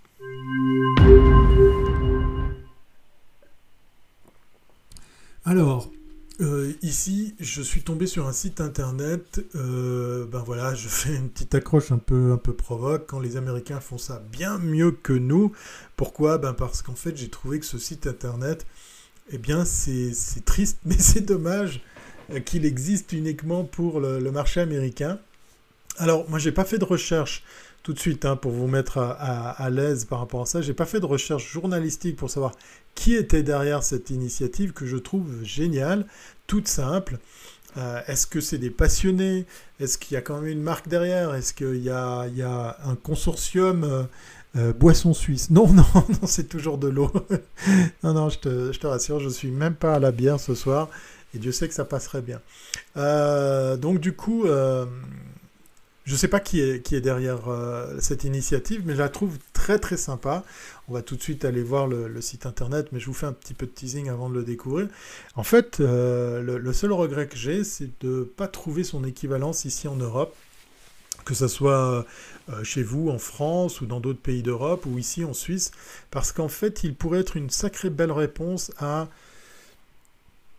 Alors, euh, ici, je suis tombé sur un site internet. Euh, ben voilà, je fais une petite accroche un peu, un peu provoque. Quand les Américains font ça bien mieux que nous, pourquoi? Ben parce qu'en fait, j'ai trouvé que ce site internet, eh bien, c'est triste, mais c'est dommage qu'il existe uniquement pour le, le marché américain. Alors, moi, j'ai pas fait de recherche tout de suite hein, pour vous mettre à, l'aise par rapport à ça. J'ai pas fait de recherche journalistique pour savoir qui était derrière cette initiative que je trouve géniale, toute simple. Euh, est-ce que c'est des passionnés? Est-ce qu'il y a quand même une marque derrière? Est-ce qu'il y, a, un consortium euh, euh, boisson suisse Non, non, non, c'est toujours de l'eau. non, non, je te, je te, rassure, je suis même pas à la bière ce soir. Et Dieu sait que ça passerait bien. donc du coup, je ne sais pas qui est, derrière euh, cette initiative, mais je la trouve très très sympa. On va tout de suite aller voir le, site internet, mais je vous fais un petit peu de teasing avant de le découvrir. En fait, euh, le, seul regret que j'ai, c'est de ne pas trouver son équivalence ici en Europe, que ce soit euh, chez vous en France ou dans d'autres pays d'Europe ou ici en Suisse, parce qu'en fait, il pourrait être une sacrée belle réponse à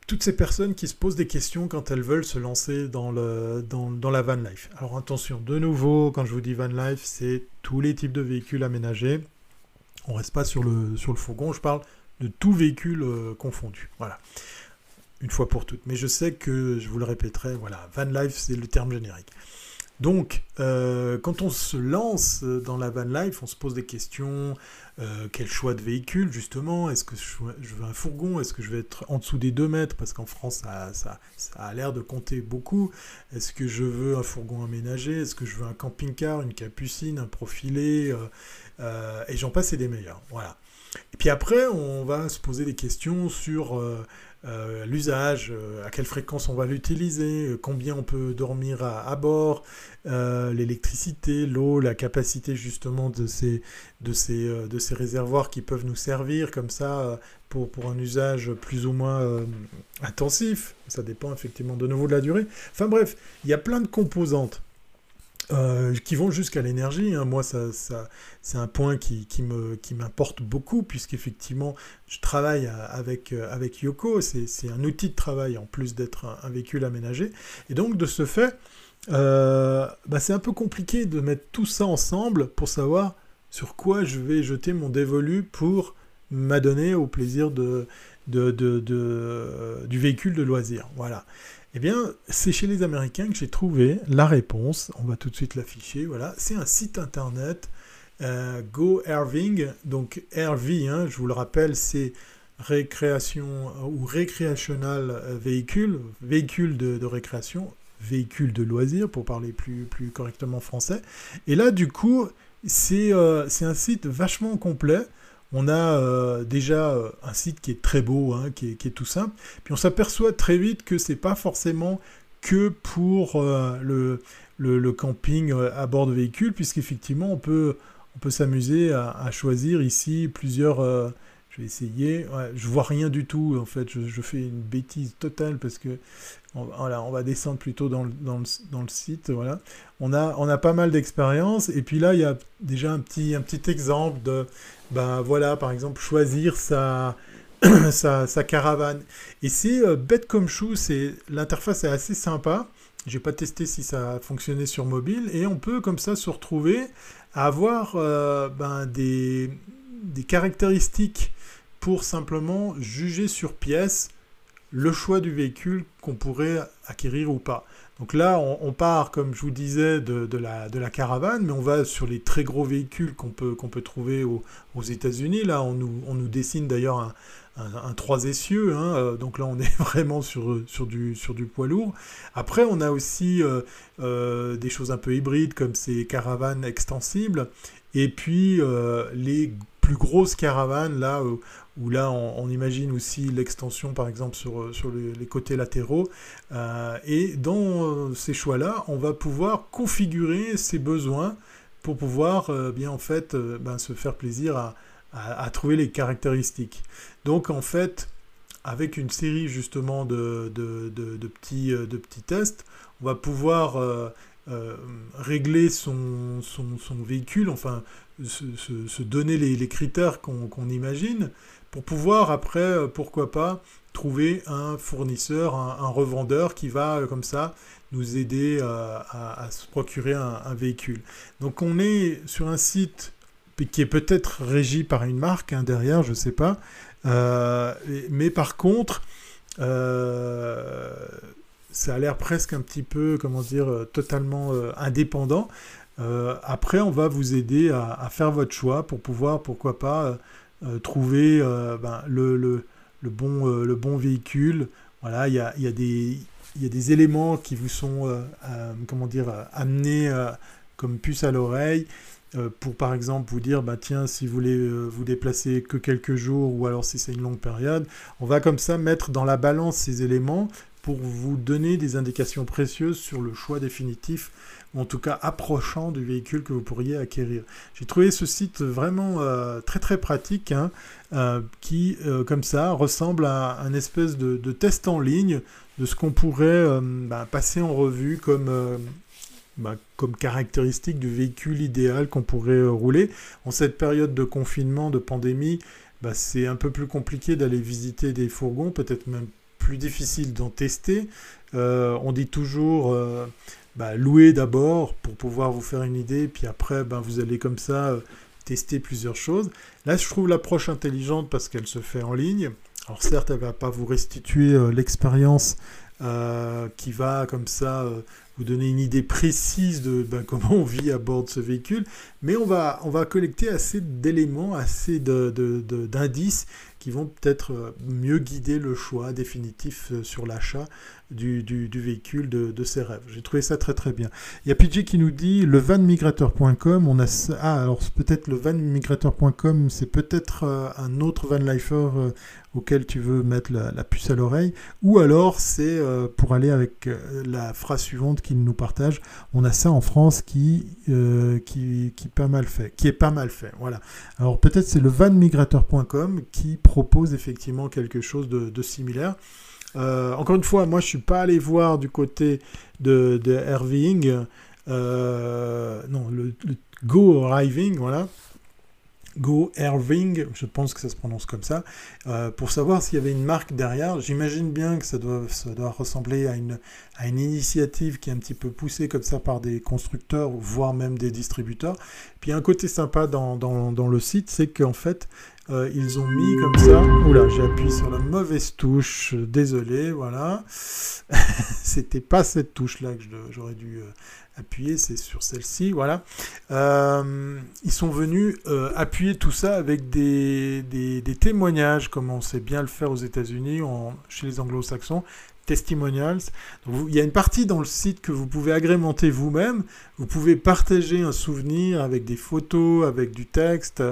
toutes ces personnes qui se posent des questions quand elles veulent se lancer dans, le, dans, la van life. Alors attention, de nouveau, quand je vous dis van life, c'est tous les types de véhicules aménagés. On reste pas sur le, sur le fourgon, je parle de tout véhicule euh, confondu. Voilà. Une fois pour toutes. Mais je sais que, je vous le répéterai, voilà, van life, c'est le terme générique. Donc, euh, quand on se lance dans la van life, on se pose des questions. Euh, quel choix de véhicule, justement? Est-ce que je veux un fourgon? Est-ce que je vais être en dessous des 2 mètres? Parce qu'en France, ça, ça, a l'air de compter beaucoup. Est-ce que je veux un fourgon aménagé? Est-ce que je veux un camping-car, une capucine, un profilé euh, Et j'en passe et des meilleurs. Voilà. Et puis après, on va se poser des questions sur euh, l'usage, euh, à quelle fréquence on va l'utiliser, euh, combien on peut dormir à, bord, l'électricité, l'eau, la capacité justement de ces, de, ces, de ces réservoirs qui peuvent nous servir comme ça pour, pour un usage plus ou moins intensif. Ça dépend effectivement de nouveau de la durée. Enfin bref, il y a plein de composantes. Euh, qui vont jusqu'à l'énergie. Hein. Moi, ça, c'est un point qui, qui, me, qui m'importe beaucoup, puisqu'effectivement, je travaille avec, euh, avec Yoko. C'est, un outil de travail en plus d'être un, véhicule aménagé. Et donc, de ce fait, euh, bah, c'est un peu compliqué de mettre tout ça ensemble pour savoir sur quoi je vais jeter mon dévolu pour m'adonner au plaisir de, de, de, de, du véhicule de loisir. Voilà. Eh bien, c'est chez les Américains que j'ai trouvé la réponse. On va tout de suite l'afficher. Voilà, c'est un site internet euh, Go Irving. Donc RV, hein, je vous le rappelle, c'est récréation ou recreational véhicule, véhicule de, récréation, véhicule de loisir pour parler plus, plus correctement français. Et là, du coup, c'est euh, un site vachement complet on a euh, déjà euh, un site qui est très beau, hein, qui, est, tout simple. Puis on s'aperçoit très vite que c'est pas forcément que pour euh, le, camping à bord de véhicules, puisqu'effectivement on peut, on peut s'amuser à, choisir ici plusieurs. je vais essayer. je vois rien du tout. En fait, je, fais une bêtise totale parce que on va descendre plutôt dans le, site. On, a, pas mal d'expérience. Et puis là, il y a déjà un petit, exemple de ben voilà, par exemple, choisir sa, caravane. Et c'est euh, bête comme chou, l'interface est assez sympa. J'ai pas testé si ça fonctionnait sur mobile et on peut comme ça se retrouver à avoir euh, ben, des caractéristiques pour simplement juger sur pièce le choix du véhicule qu'on pourrait acquérir ou pas. Donc là, on, part, comme je vous disais, de, la, caravane, mais on va sur les très gros véhicules qu'on peut, trouver aux États-Unis. Là, on nous, dessine d'ailleurs un, trois essieux, hein, euh, donc là on est vraiment sur, sur, du, sur du poids lourd. Après on a aussi euh, euh, des choses un peu hybrides comme ces caravanes extensibles, et puis les plus grosses caravanes là où là on, imagine aussi l'extension par exemple sur, sur les, côtés latéraux. et dans ces choix-là, on va pouvoir configurer ses besoins pour pouvoir bien en fait ben, se faire plaisir à, trouver les caractéristiques. Donc en fait, avec une série justement de, petits, euh, tests, on va pouvoir euh, euh, régler son, son, véhicule, enfin se, donner les, critères qu'on imagine, pour pouvoir après, pourquoi pas, trouver un fournisseur, un, revendeur qui va comme ça nous aider à, se procurer un, véhicule. Donc on est sur un site qui est peut-être régi par une marque hein, derrière, je ne sais pas. Euh, mais par contre, euh, ça a l'air presque un petit peu, comment dire, euh, totalement indépendant. après, on va vous aider à, faire votre choix pour pouvoir, pourquoi pas, trouver ben, le, le, bon, le bon véhicule. Voilà, il y a, y, a y a, des éléments qui vous sont, comment dire, amenés comme puce à l'oreille. Euh, pour par exemple vous dire bah tiens si vous voulez euh, vous déplacer que quelques jours ou alors si c'est une longue période, on va comme ça mettre dans la balance ces éléments pour vous donner des indications précieuses sur le choix définitif ou en tout cas approchant du véhicule que vous pourriez acquérir. J'ai trouvé ce site vraiment euh, très très pratique hein, qui comme ça ressemble à un espèce de, test en ligne de ce qu'on pourrait bah, passer en revue comme bah, comme caractéristique du véhicule idéal qu'on pourrait euh, rouler. En cette période de confinement, de pandémie, bah, c'est un peu plus compliqué d'aller visiter des fourgons, peut-être même difficile d'en tester. Euh, on dit toujours euh, bah, louer d'abord pour pouvoir vous faire une idée, puis après vous allez comme ça tester plusieurs choses. Là, je trouve l'approche intelligente parce qu'elle se fait en ligne. Alors certes, elle va pas vous restituer l'expérience qui va comme ça vous donner une idée précise de ben, comment on vit à bord de ce véhicule, mais on va, on va collecter assez d'éléments, assez d'indices qui vont peut-être euh, mieux guider le choix définitif euh, sur l'achat du, véhicule de, ses rêves. J'ai trouvé ça très très bien. Il y a PJ qui nous dit le vanmigrateur.com, on a ah alors peut-être le vanmigrateur.com, c'est peut-être euh, un autre vanlifer auquel tu veux mettre la, puce à l'oreille, ou alors c'est pour aller avec la phrase suivante qu'il nous partage. On a ça en France qui, qui, qui, pas mal fait, qui est pas mal fait. Voilà. Alors peut-être c'est le vanmigrateur.com qui propose effectivement quelque chose de, similaire. Euh, encore une fois, moi je suis pas allé voir du côté de, de euh, non, le, Go Arriving, voilà. Go Irving, je pense que ça se prononce comme ça, euh, pour savoir s'il y avait une marque derrière. J'imagine bien que ça doit, ressembler à une, initiative qui est un petit peu poussée comme ça par des constructeurs, voire même des distributeurs. Puis un côté sympa dans le site, c'est qu'en fait, euh, ils ont mis comme ça. Oula, j'ai appuyé sur la mauvaise touche. Désolé, voilà. C'était pas cette touche-là que j'aurais dû euh, appuyer, c'est sur celle-ci, voilà. Euh, ils sont venus appuyer tout ça avec des, des, des, témoignages, comme on sait bien le faire aux États-Unis, chez les anglo-saxons, testimonials. il y a une partie dans le site que vous pouvez agrémenter vous-même. Vous pouvez partager un souvenir avec des photos, avec du texte.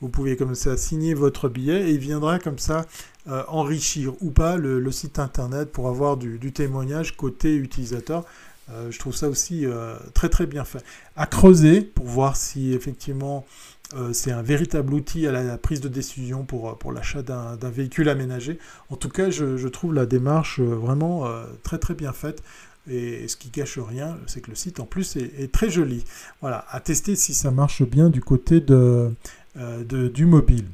Vous pouvez comme ça signer votre billet et il viendra comme ça euh, enrichir ou pas le, site internet pour avoir du, témoignage côté utilisateur. Euh, je trouve ça aussi euh, très très bien fait. À creuser pour voir si effectivement c'est un véritable outil à la, prise de décision pour, euh, l'achat d'un véhicule aménagé. En tout cas, je, trouve la démarche euh, vraiment très très bien faite. Et ce qui cache rien, c'est que le site en plus est, très joli. Voilà, à tester si ça marche bien du côté de, du mobile.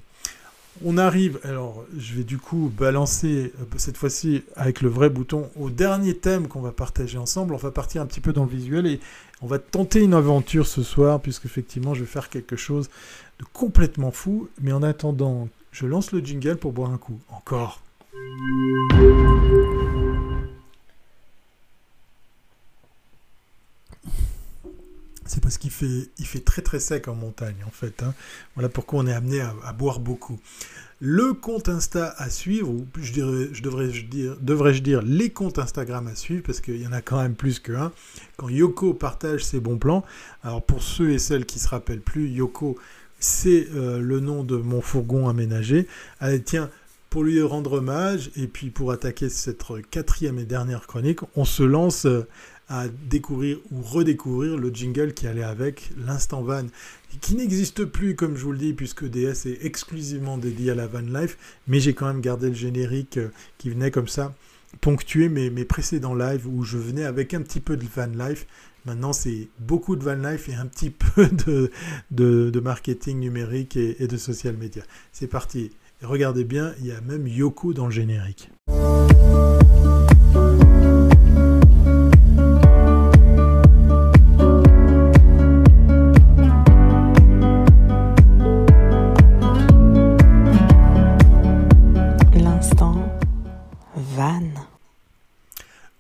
On arrive, alors je vais du coup balancer cette fois-ci avec le vrai bouton au dernier thème qu'on va partager ensemble. On va partir un petit peu dans le visuel et, on va tenter une aventure ce soir, puisque effectivement je vais faire quelque chose de complètement fou. Mais en attendant, je lance le jingle pour boire un coup. Encore. C'est parce qu'il fait, il fait très très sec en montagne en fait. Hein. Voilà pourquoi on est amené à, boire beaucoup. Le compte Insta à suivre, ou je, dirais, je devrais dire, devrais-je dire les comptes Instagram à suivre, parce qu'il y en a quand même plus qu'un. Quand Yoko partage ses bons plans, alors pour ceux et celles qui se rappellent plus, Yoko, c'est euh, le nom de mon fourgon aménagé. Allez, tiens, pour lui rendre hommage, et puis pour attaquer cette quatrième et dernière chronique, on se lance euh, à découvrir ou redécouvrir le jingle qui allait avec, l'instant van, qui n'existe plus comme je vous le dis puisque DS est exclusivement dédié à la van life, mais j'ai quand même gardé le générique euh, qui venait comme ça ponctuer mes, mes précédents lives où je venais avec un petit peu de van life. Maintenant, c'est beaucoup de van life et un petit peu de, de, marketing numérique et, et de social media. C'est parti. regardez bien, il y a même Yoko dans le générique.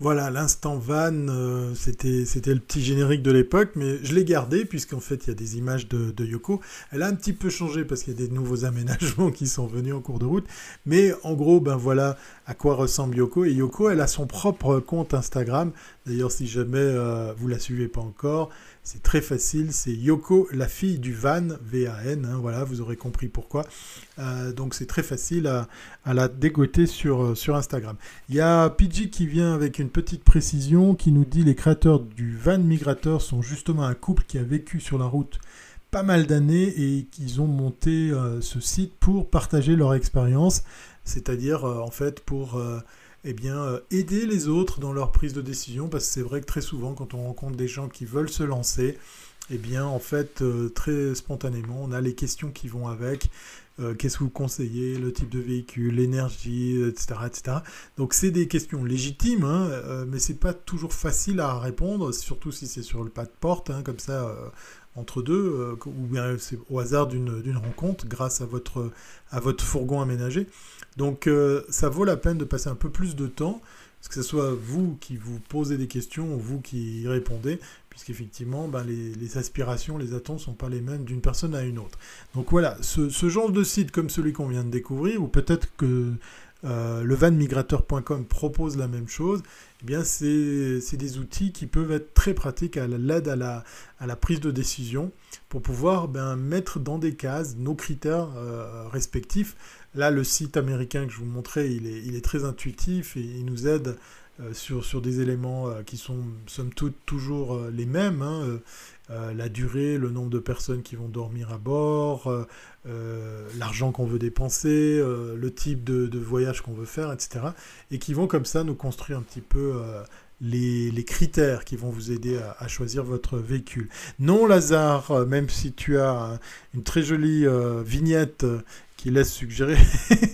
Voilà, l'instant van, euh, c'était, c'était le petit générique de l'époque, mais je l'ai gardé puisqu'en fait il y a des images de, Yoko. Elle a un petit peu changé parce qu'il y a des nouveaux aménagements qui sont venus en cours de route, mais en gros, ben voilà à quoi ressemble Yoko. Et Yoko, elle a son propre compte Instagram. D'ailleurs, si jamais euh, vous la suivez pas encore, c'est très facile, c'est Yoko, la fille du van, V-A-N, hein, voilà, vous aurez compris pourquoi. Euh, donc c'est très facile à, la dégoter sur, euh, sur Instagram. Il y a qui vient avec une petite précision qui nous dit les créateurs du van migrateur sont justement un couple qui a vécu sur la route pas mal d'années et qu'ils ont monté ce site pour partager leur expérience, c'est-à-dire en fait pour eh bien, euh, aider les autres dans leur prise de décision, parce que c'est vrai que très souvent, quand on rencontre des gens qui veulent se lancer, eh bien, en fait, euh, très spontanément, on a les questions qui vont avec. Euh, qu'est-ce que vous conseillez, le type de véhicule, l'énergie, etc., etc. Donc c'est des questions légitimes, hein, mais c'est pas toujours facile à répondre, surtout si c'est sur le pas de porte, hein, comme ça, entre deux, ou bien c'est au hasard d'une rencontre grâce à votre fourgon aménagé. Donc euh, ça vaut la peine de passer un peu plus de temps, que ce soit vous qui vous posez des questions ou vous qui y répondez, puisqu'effectivement ben, les, aspirations, les attentes ne sont pas les mêmes d'une personne à une autre. Donc voilà, ce, genre de site comme celui qu'on vient de découvrir, ou peut-être que euh, le vanmigrateur.com propose la même chose, eh bien c'est des outils qui peuvent être très pratiques à l'aide à la, à la prise de décision pour pouvoir ben, mettre dans des cases nos critères euh, respectifs Là, le site américain que je vous montrais, il est, très intuitif et il nous aide euh, sur, des éléments euh, qui sont, somme toute, toujours euh, les mêmes. Hein, la durée, le nombre de personnes qui vont dormir à bord, l'argent qu'on veut dépenser, le type de, voyage qu'on veut faire, etc. Et qui vont comme ça nous construire un petit peu les, critères qui vont vous aider à, à, choisir votre véhicule. Non, Lazare, même si tu as une très jolie vignette qui laisse suggérer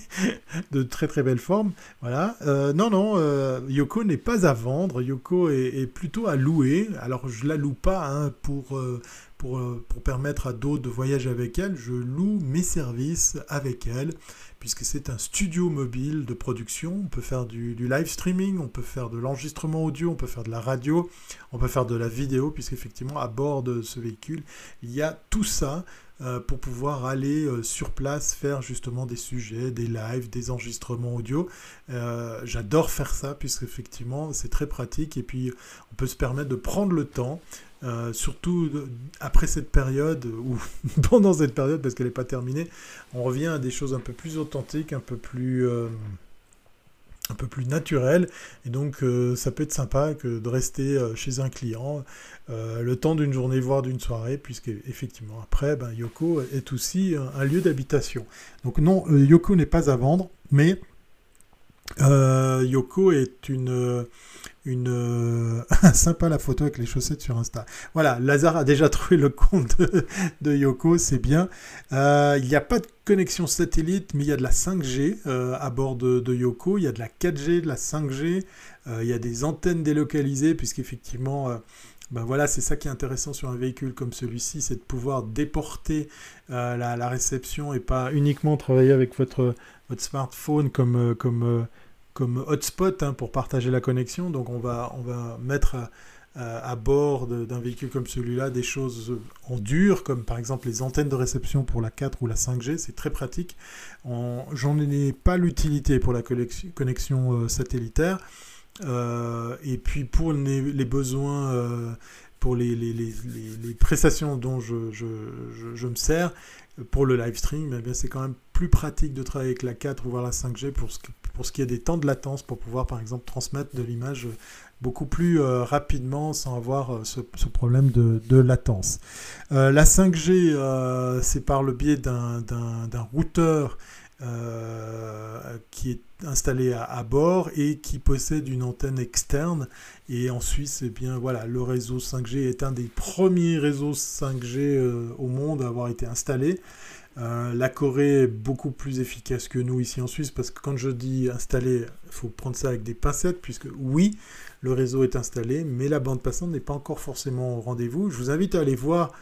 de très très belles formes. Voilà. Euh, non, non, euh, Yoko n'est pas à vendre. Yoko est, plutôt à louer. Alors je la loue pas hein, pour, euh, pour, pour, permettre à d'autres de voyager avec elle. Je loue mes services avec elle puisque c'est un studio mobile de production. On peut faire du, du live streaming, on peut faire de l'enregistrement audio, on peut faire de la radio, on peut faire de la vidéo, puisqu'effectivement à bord de ce véhicule, il y a tout ça euh, pour pouvoir aller euh, sur place faire justement des sujets, des lives, des enregistrements audio. Euh, j'adore faire ça puisque effectivement c'est très pratique et puis on peut se permettre de prendre le temps. surtout après cette période, ou pendant cette période, parce qu'elle n'est pas terminée, on revient à des choses un peu plus authentiques, un peu plus un peu plus naturel et donc ça peut être sympa que de rester chez un client euh, le temps d'une journée, voire d'une soirée, puisque effectivement après, ben, Yoko est aussi un, lieu d'habitation. Donc non, euh, Yoko n'est pas à vendre, mais euh, Yoko est une, une sympa la photo avec les chaussettes sur Insta. Voilà, Lazare a déjà trouvé le compte de, Yoko, c'est bien. il n'y a pas de connexion satellite, mais il y a de la 5G à bord de, de, Yoko. Il y a de la 4G, de la 5G. il y a des antennes délocalisées, puisqu'effectivement ben voilà, c'est ça qui est intéressant sur un véhicule comme celui-ci, c'est de pouvoir déporter euh, la, réception et pas uniquement travailler avec votre, votre smartphone comme, euh, comme, euh, comme hotspot hein, pour partager la connexion. Donc on va, on va mettre à bord d'un véhicule comme celui-là des choses en dur, comme par exemple les antennes de réception pour la 4 ou la 5G, c'est très pratique. J'en ai pas l'utilité pour la connexion satellitaire. Et puis pour les, besoins pour les, prestations dont je, me sers, pour le live stream, eh c'est quand même plus pratique de travailler avec la 4 ou voir la 5G pour ce, pour ce qui est des temps de latence, pour pouvoir par exemple transmettre de l'image beaucoup plus euh, rapidement sans avoir euh, ce, problème de, latence. Euh, la 5G, c'est par le biais d'un routeur qui est installé à, bord et qui possède une antenne externe. Et en Suisse, eh bien, voilà, le réseau 5G est un des premiers réseaux 5G au monde à avoir été installé. Euh, la Corée est beaucoup plus efficace que nous ici en Suisse parce que quand je dis installé, il faut prendre ça avec des pincettes puisque oui, le réseau est installé, mais la bande passante n'est pas encore forcément au rendez-vous. Je vous invite à aller voir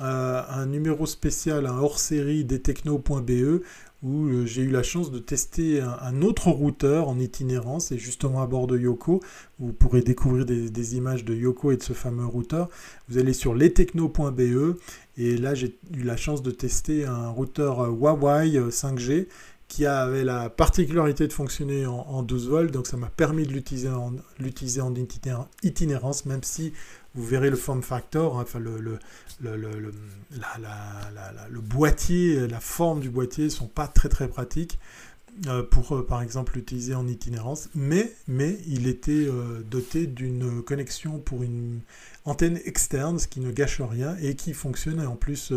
euh, un numéro spécial, un hors-série des techno.be où euh, j'ai eu la chance de tester un, autre routeur en itinérance et justement à bord de Yoko. Vous pourrez découvrir des, images de Yoko et de ce fameux routeur. Vous allez sur lestechno.be et là j'ai eu la chance de tester un routeur euh, Huawei 5G euh, qui avait la particularité de fonctionner en, 12 volts, donc ça m'a permis de l'utiliser en, en itinérance, même si vous verrez le form factor, hein, enfin le, le, le, le, boîtier, la forme du boîtier sont pas très très pratiques euh, pour euh, par exemple l'utiliser en itinérance, mais, mais il était euh, doté d'une connexion pour une antenne externe, ce qui ne gâche rien et qui fonctionne en plus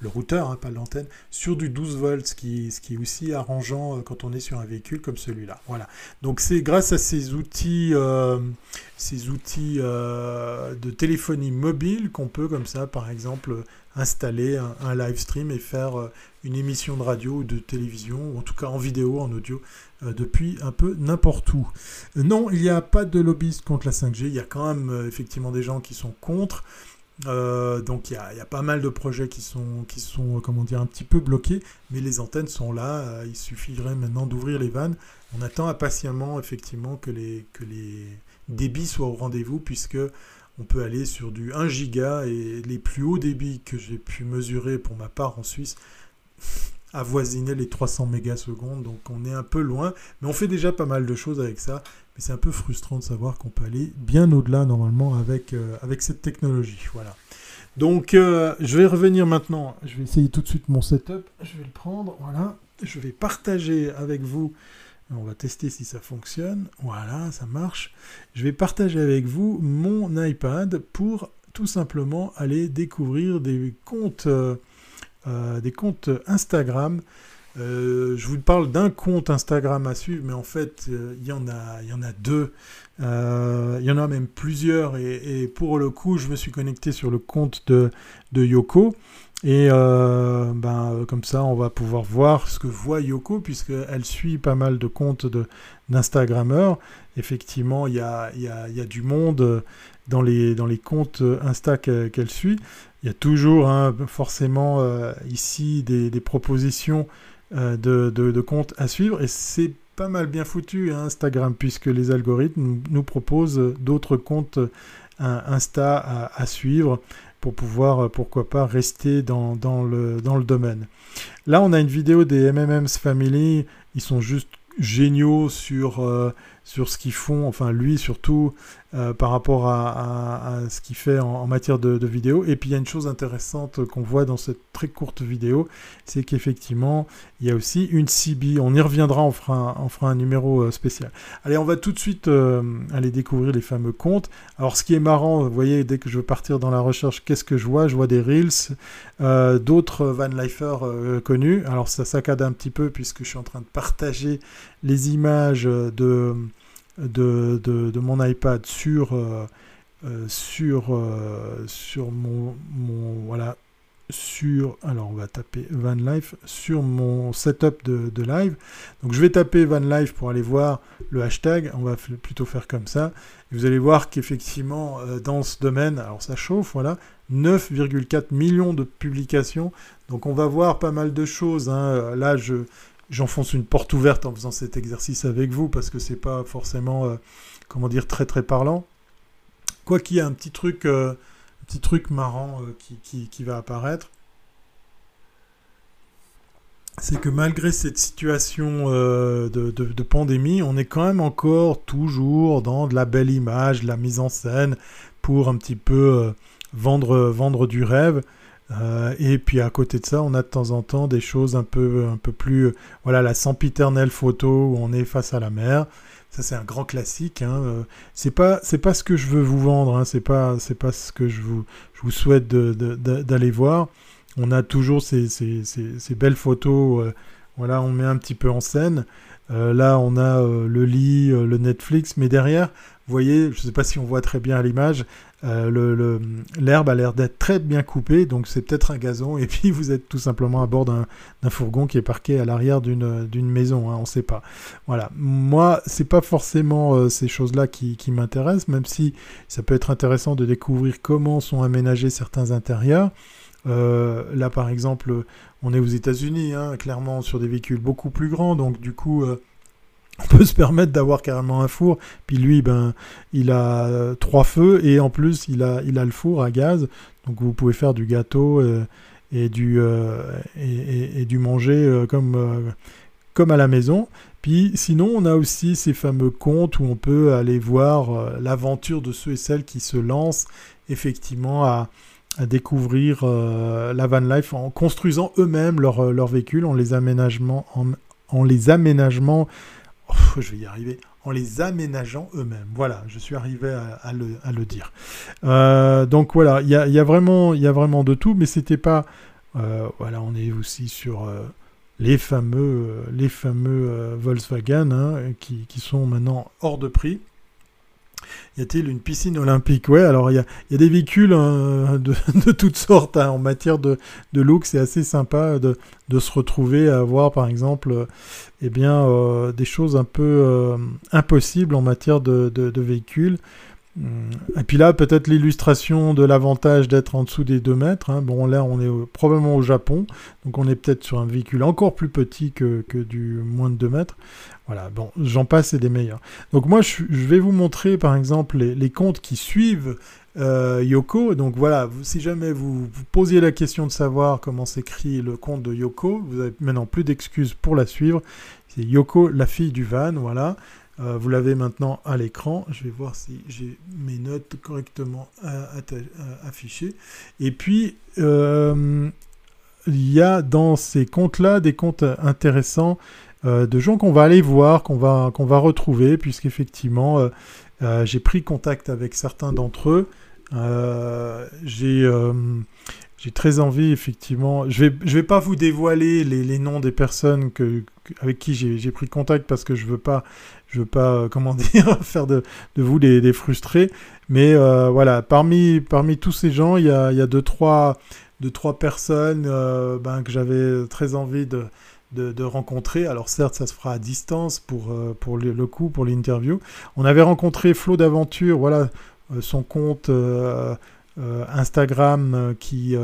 le routeur, hein, pas l'antenne, sur du 12 volts, ce qui, ce qui est aussi arrangeant quand on est sur un véhicule comme celui-là. Voilà. Donc c'est grâce à ces outils, ces outils de téléphonie mobile qu'on peut comme ça, par exemple, installer un, live stream et faire euh, une émission de radio ou de télévision, ou en tout cas en vidéo, en audio, euh, depuis un peu n'importe où. Euh, non, il n'y a pas de lobbyiste contre la 5G, il y a quand même effectivement des gens qui sont contre. donc il y, a, pas mal de projets qui sont, qui sont comment dire, un petit peu bloqués, mais les antennes sont là, il suffirait maintenant d'ouvrir les vannes. On attend impatiemment effectivement que les, que les débits soient au rendez-vous, puisque on peut aller sur du 1 giga et les plus hauts débits que j'ai pu mesurer pour ma part en Suisse avoisinaient les 300 mégasecondes, donc on est un peu loin, mais on fait déjà pas mal de choses avec ça, mais c'est un peu frustrant de savoir qu'on peut aller bien au-delà normalement avec, euh, avec cette technologie. Voilà. Donc euh, je vais revenir maintenant, je vais essayer tout de suite mon setup, je vais le prendre, voilà, je vais partager avec vous on va tester si ça fonctionne. Voilà, ça marche. Je vais partager avec vous mon iPad pour tout simplement aller découvrir des comptes, euh, euh, des comptes Instagram. Euh, je vous parle d'un compte Instagram à suivre, mais en fait, il y, en a, deux. Il y en a même plusieurs. Et, pour le coup, je me suis connecté sur le compte de, Yoko. Et euh, ben, comme ça, on va pouvoir voir ce que voit Yoko, puisqu'elle suit pas mal de comptes d'Instagrammeurs. Effectivement, il y a, du monde dans les, dans les comptes Insta qu'elle suit. Il y a toujours hein, forcément euh, ici des, propositions euh, de, comptes à suivre. Et c'est pas mal bien foutu hein, Instagram, puisque les algorithmes nous, proposent d'autres comptes Insta à, suivre pour pouvoir, euh, pourquoi pas, rester dans, le, domaine. Là, on a une vidéo des MMM's Family. Ils sont juste géniaux sur, euh, sur ce qu'ils font, enfin lui surtout, euh, par rapport à, ce qu'il fait en, matière de, vidéo. Et puis il y a une chose intéressante qu'on voit dans cette très courte vidéo, c'est qu'effectivement, il y a aussi une CB. On y reviendra, on fera un, numéro euh, spécial. Allez, on va tout de suite euh, aller découvrir les fameux comptes. Alors ce qui est marrant, vous voyez, dès que je veux partir dans la recherche, qu'est-ce que je vois? Je vois des Reels, d'autres Van Leifer connus. Alors ça saccade un petit peu puisque je suis en train de partager les images de mon iPad sur, euh, euh, sur, euh, sur mon, voilà, sur, alors on va taper sur mon setup de, live. Je vais taper Van Life pour aller voir le hashtag. On va plutôt faire comme ça. vous allez voir qu'effectivement, dans ce domaine, alors ça chauffe, voilà, 9,4 millions de publications. Donc on va voir pas mal de choses. Hein. Là, je, j'enfonce une porte ouverte en faisant cet exercice avec vous parce que c'est pas forcément, euh, comment dire, très très parlant. Quoi qu'il y ait un petit truc, un petit truc marrant qui, qui, va apparaître c'est que malgré cette situation de, de, pandémie, on est quand même encore toujours dans de la belle image, de la mise en scène, pour un petit peu vendre, vendre du rêve. Euh, et puis à côté de ça, on a de temps en temps des choses un peu, un peu plus, voilà, la sempiternelle photo où on est face à la mer. Ça c'est un grand classique. Hein. Euh, c'est pas, c'est pas ce que je veux vous vendre. Hein. C'est pas, c'est pas ce que je vous, je vous souhaite d'aller voir. On a toujours ces, ces, ces, belles photos. Euh, voilà, on met un petit peu en scène. là, on a le lit, le Netflix, mais derrière, vous voyez, je ne sais pas si on voit très bien à l'image, euh, l'herbe a l'air d'être très bien coupée, donc c'est peut-être un gazon, et puis vous êtes tout simplement à bord d'un fourgon qui est parqué à l'arrière d'une maison, hein, on ne sait pas. Voilà, moi, c'est pas forcément euh, ces choses-là qui, m'intéressent, même si ça peut être intéressant de découvrir comment sont aménagés certains intérieurs. Euh, là, par exemple, on est aux États-Unis, hein, clairement sur des véhicules beaucoup plus grands, donc du coup on peut se permettre d'avoir carrément un four. Puis lui, ben, il a euh, trois feux et en plus, il a, il a le four à gaz. Donc vous pouvez faire du gâteau euh, et, du, euh, et, du manger comme, comme à la maison. Puis sinon, on a aussi ces fameux contes où on peut aller voir l'aventure de ceux et celles qui se lancent effectivement à, découvrir la van life en construisant eux-mêmes leur, leur véhicule, en les aménagements, en, en les aménagements je vais y arriver, en les aménageant eux-mêmes. Voilà, je suis arrivé à, le, dire. Euh, donc voilà, il y a, vraiment, y a vraiment de tout, mais c'était pas... Euh, voilà, on est aussi sur euh, les fameux, les fameux Volkswagen hein, qui, qui, sont maintenant hors de prix. Y a-t-il une piscine olympique Ouais, alors il y a, des véhicules hein, de, toutes sortes hein, en matière de, look. C'est assez sympa de, se retrouver à avoir, par exemple, eh bien, euh, des choses un peu euh, impossibles en matière de, véhicules. Hum, et puis là, peut-être l'illustration de l'avantage d'être en dessous des 2 mètres. Hein. Bon, là, on est probablement au Japon, donc on est peut-être sur un véhicule encore plus petit que, que du moins de 2 mètres. Voilà, bon, j'en passe et des meilleurs. Donc moi, je, vais vous montrer par exemple les, comptes qui suivent euh, Yoko. Donc voilà, si jamais vous, posiez la question de savoir comment s'écrit le compte de Yoko, vous avez maintenant plus d'excuses pour la suivre. C'est Yoko, la fille du van, voilà. Euh, vous l'avez maintenant à l'écran. Je vais voir si j'ai mes notes correctement affichées. Et puis, euh, il y a dans ces comptes-là des comptes intéressants euh, de gens qu'on va aller voir, qu'on va, va retrouver, puisqu'effectivement, euh, euh, j'ai pris contact avec certains d'entre eux. j'ai j'ai très envie, effectivement. Je vais, je vais pas vous dévoiler les, noms des personnes que, avec qui j'ai pris contact parce que je veux pas, je veux pas, comment dire, faire de, de vous des, des, frustrés. Mais voilà, parmi, parmi tous ces gens, il y a, il y a deux, trois, deux, trois personnes ben, que j'avais très envie de, de, rencontrer. Alors certes, ça se fera à distance pour, euh, pour le, coup, pour l'interview. On avait rencontré Flo d'Aventure, voilà, euh, son compte euh, Instagram qui...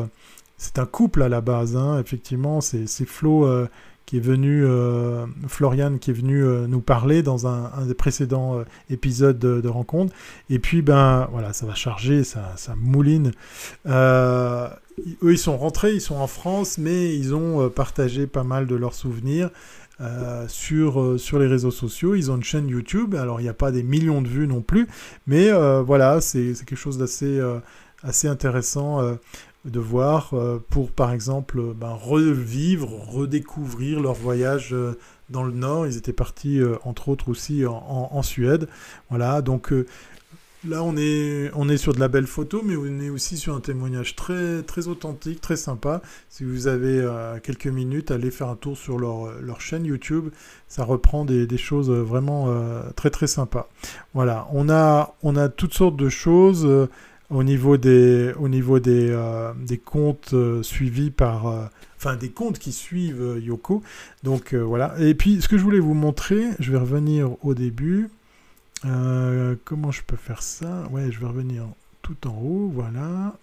c'est un couple à la base, hein, effectivement, c'est Flo qui est venu, euh, Florian qui est venu euh, nous parler dans un, des précédents euh, épisodes de, rencontre. Et puis, ben voilà, ça va charger, ça, ça mouline. eux, ils sont rentrés, ils sont en France, mais ils ont partagé pas mal de leurs souvenirs. sur, sur les réseaux sociaux. Ils ont une chaîne YouTube. Alors, il n'y a pas des millions de vues non plus, mais voilà, c'est quelque chose d'assez assez intéressant de voir euh, pour, par exemple, ben, revivre, redécouvrir leur voyage euh, dans le Nord. Ils étaient partis, euh, entre autres, aussi en, Suède. Voilà, donc là, on est, on est sur de la belle photo, mais on est aussi sur un témoignage très, très authentique, très sympa. Si vous avez quelques minutes, allez faire un tour sur leur, leur chaîne YouTube. Ça reprend des, des choses vraiment très, très sympas. Voilà, on a, on a toutes sortes de choses au niveau des, au niveau des, euh, des comptes euh, suivis par... Euh, enfin, des comptes qui suivent Yoko. Donc voilà. Et puis, ce que je voulais vous montrer, je vais revenir au début. comment je peux faire ça? Ouais, je vais revenir tout en haut, voilà.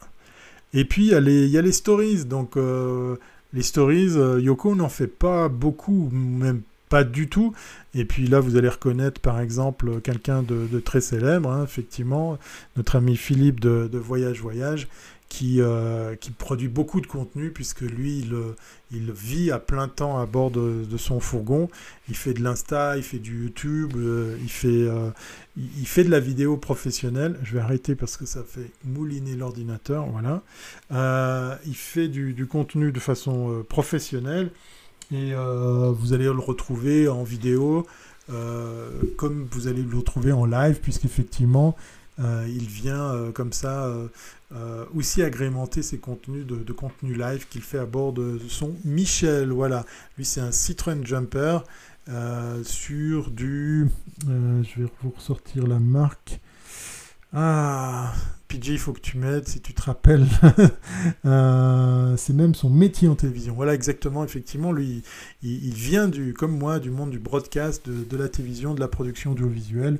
Et puis, il y a les, y a les stories. Donc, les stories, Yoko n'en fait pas beaucoup, même pas du tout. Et puis là, vous allez reconnaître par exemple quelqu'un de, très célèbre, hein, effectivement, notre ami Philippe de, Voyage Voyage, qui, euh, qui, produit beaucoup de contenu puisque lui, il, vit à plein temps à bord de, son fourgon. Il fait de l'Insta, il fait du YouTube, euh, il, fait, euh, il, fait de la vidéo professionnelle. Je vais arrêter parce que ça fait mouliner l'ordinateur. Voilà. il fait du, contenu de façon professionnelle et vous allez le retrouver en vidéo. comme vous allez le retrouver en live, puisqu'effectivement, euh, il vient euh, comme ça euh, aussi agrémenter ses contenus de, contenu live qu'il fait à bord de, son Michel. Voilà, lui c'est un Citroën Jumper sur du... je vais vous ressortir la marque. Ah, PJ, il faut que tu m'aides si tu te rappelles. c'est même son métier en télévision. Voilà, exactement, effectivement, lui, il, vient du, comme moi, du monde du broadcast, de, la télévision, de la production audiovisuelle.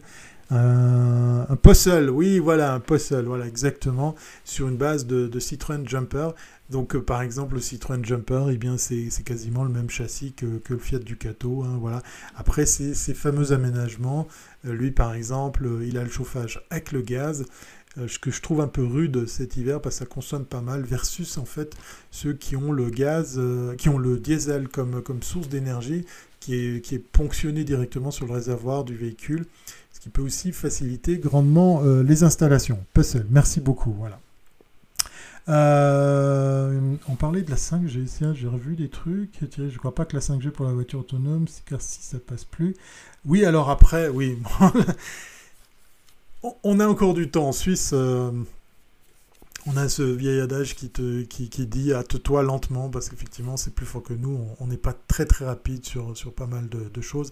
Un, un, puzzle, oui, voilà, un puzzle, voilà, exactement, sur une base de, Citroën Jumper. Donc, euh, par exemple, le Citroën Jumper, eh bien, c'est quasiment le même châssis que, le Fiat Ducato, hein, voilà. Après, ces, fameux aménagements, euh, lui, par exemple, euh, il a le chauffage avec le gaz, ce que je trouve un peu rude cet hiver parce que ça consomme pas mal, versus en fait ceux qui ont le gaz, qui ont le diesel comme, comme source d'énergie, qui est, qui est ponctionné directement sur le réservoir du véhicule ce qui peut aussi faciliter grandement euh, les installations. Puzzle, merci beaucoup. Voilà. Euh, on parlait de la 5G, j'ai revu des trucs. Je ne crois pas que la 5G pour la voiture autonome, car si ça passe plus. Oui, alors après, oui. on a encore du temps en Suisse. Euh, on a ce vieil adage qui, te, qui, dit hâte-toi lentement parce qu'effectivement c'est plus fort que nous. On n'est pas très très rapide sur, pas mal de, choses.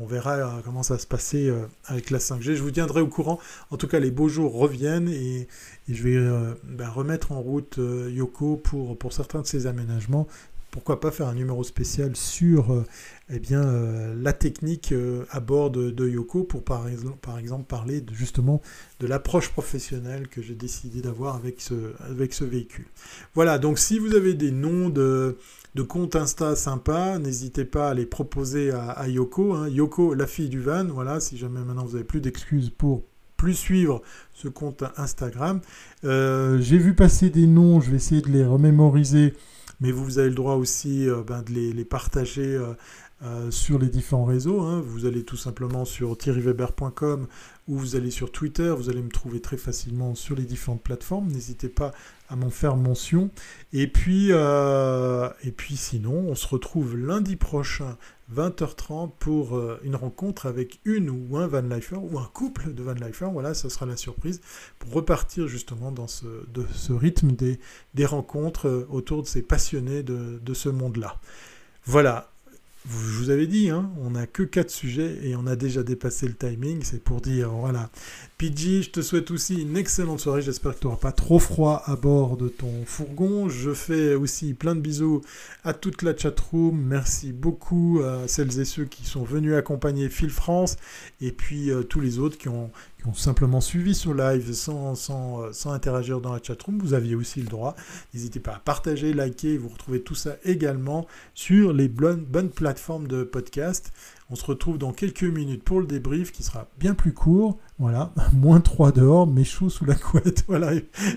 On verra euh, comment ça se passer euh, avec la 5G. Je vous tiendrai au courant. En tout cas, les beaux jours reviennent et, je vais ben, remettre en route Yoko pour, pour certains de ces aménagements pourquoi pas faire un numéro spécial sur euh, eh euh, la technique euh, à bord de, Yoko pour par exemple, par exemple parler justement de l'approche professionnelle que j'ai décidé d'avoir avec ce, avec ce véhicule. Voilà, donc si vous avez des noms de, de comptes Insta sympas, n'hésitez pas à les proposer à, Yoko. Hein. Yoko, la fille du van, voilà, si jamais maintenant vous n'avez plus d'excuses pour plus suivre ce compte Instagram. j'ai vu passer des noms, je vais essayer de les remémoriser mais vous avez le droit aussi euh, ben, de les, partager euh, euh, sur les différents réseaux. Hein. Vous allez tout simplement sur thierryweber.com ou vous allez sur Twitter. Vous allez me trouver très facilement sur les différentes plateformes. N'hésitez pas à m'en faire mention. Et puis, et puis sinon, on se retrouve lundi prochain 20h30 pour euh, une rencontre avec une ou un Van Lifer ou un couple de Van Lifer. Voilà, ça sera la surprise pour repartir justement dans ce, de, ce rythme des, des rencontres euh, autour de ces passionnés de, de ce monde-là. Voilà, je vous avais dit, hein, on n'a que 4 sujets et on a déjà dépassé le timing, c'est pour dire, voilà. PG, je te souhaite aussi une excellente soirée, j'espère que tu n'auras pas trop froid à bord de ton fourgon. Je fais aussi plein de bisous à toute la chatroom, merci beaucoup à celles et ceux qui sont venus accompagner Phil France et puis euh, tous les autres qui ont, simplement suivi ce live euh, sans, interagir dans la chatroom, vous aviez aussi le droit. N'hésitez pas à partager, liker, vous retrouvez tout ça également sur les bonnes, bonnes plateformes de podcast. On se retrouve dans quelques minutes pour le débrief qui sera bien plus court. Voilà, moins 3 dehors, mais chaud sous la couette. Voilà,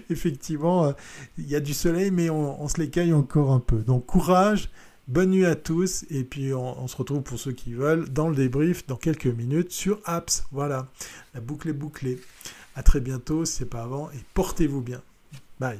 effectivement, euh, il y a du soleil, mais on, se l'écaille encore un peu. Donc courage, Bonne nuit à tous et puis on, se retrouve pour ceux qui veulent dans le débrief dans quelques minutes sur Apps. Voilà, la boucle est bouclée. À très bientôt c'est pas avant et portez-vous bien. Bye.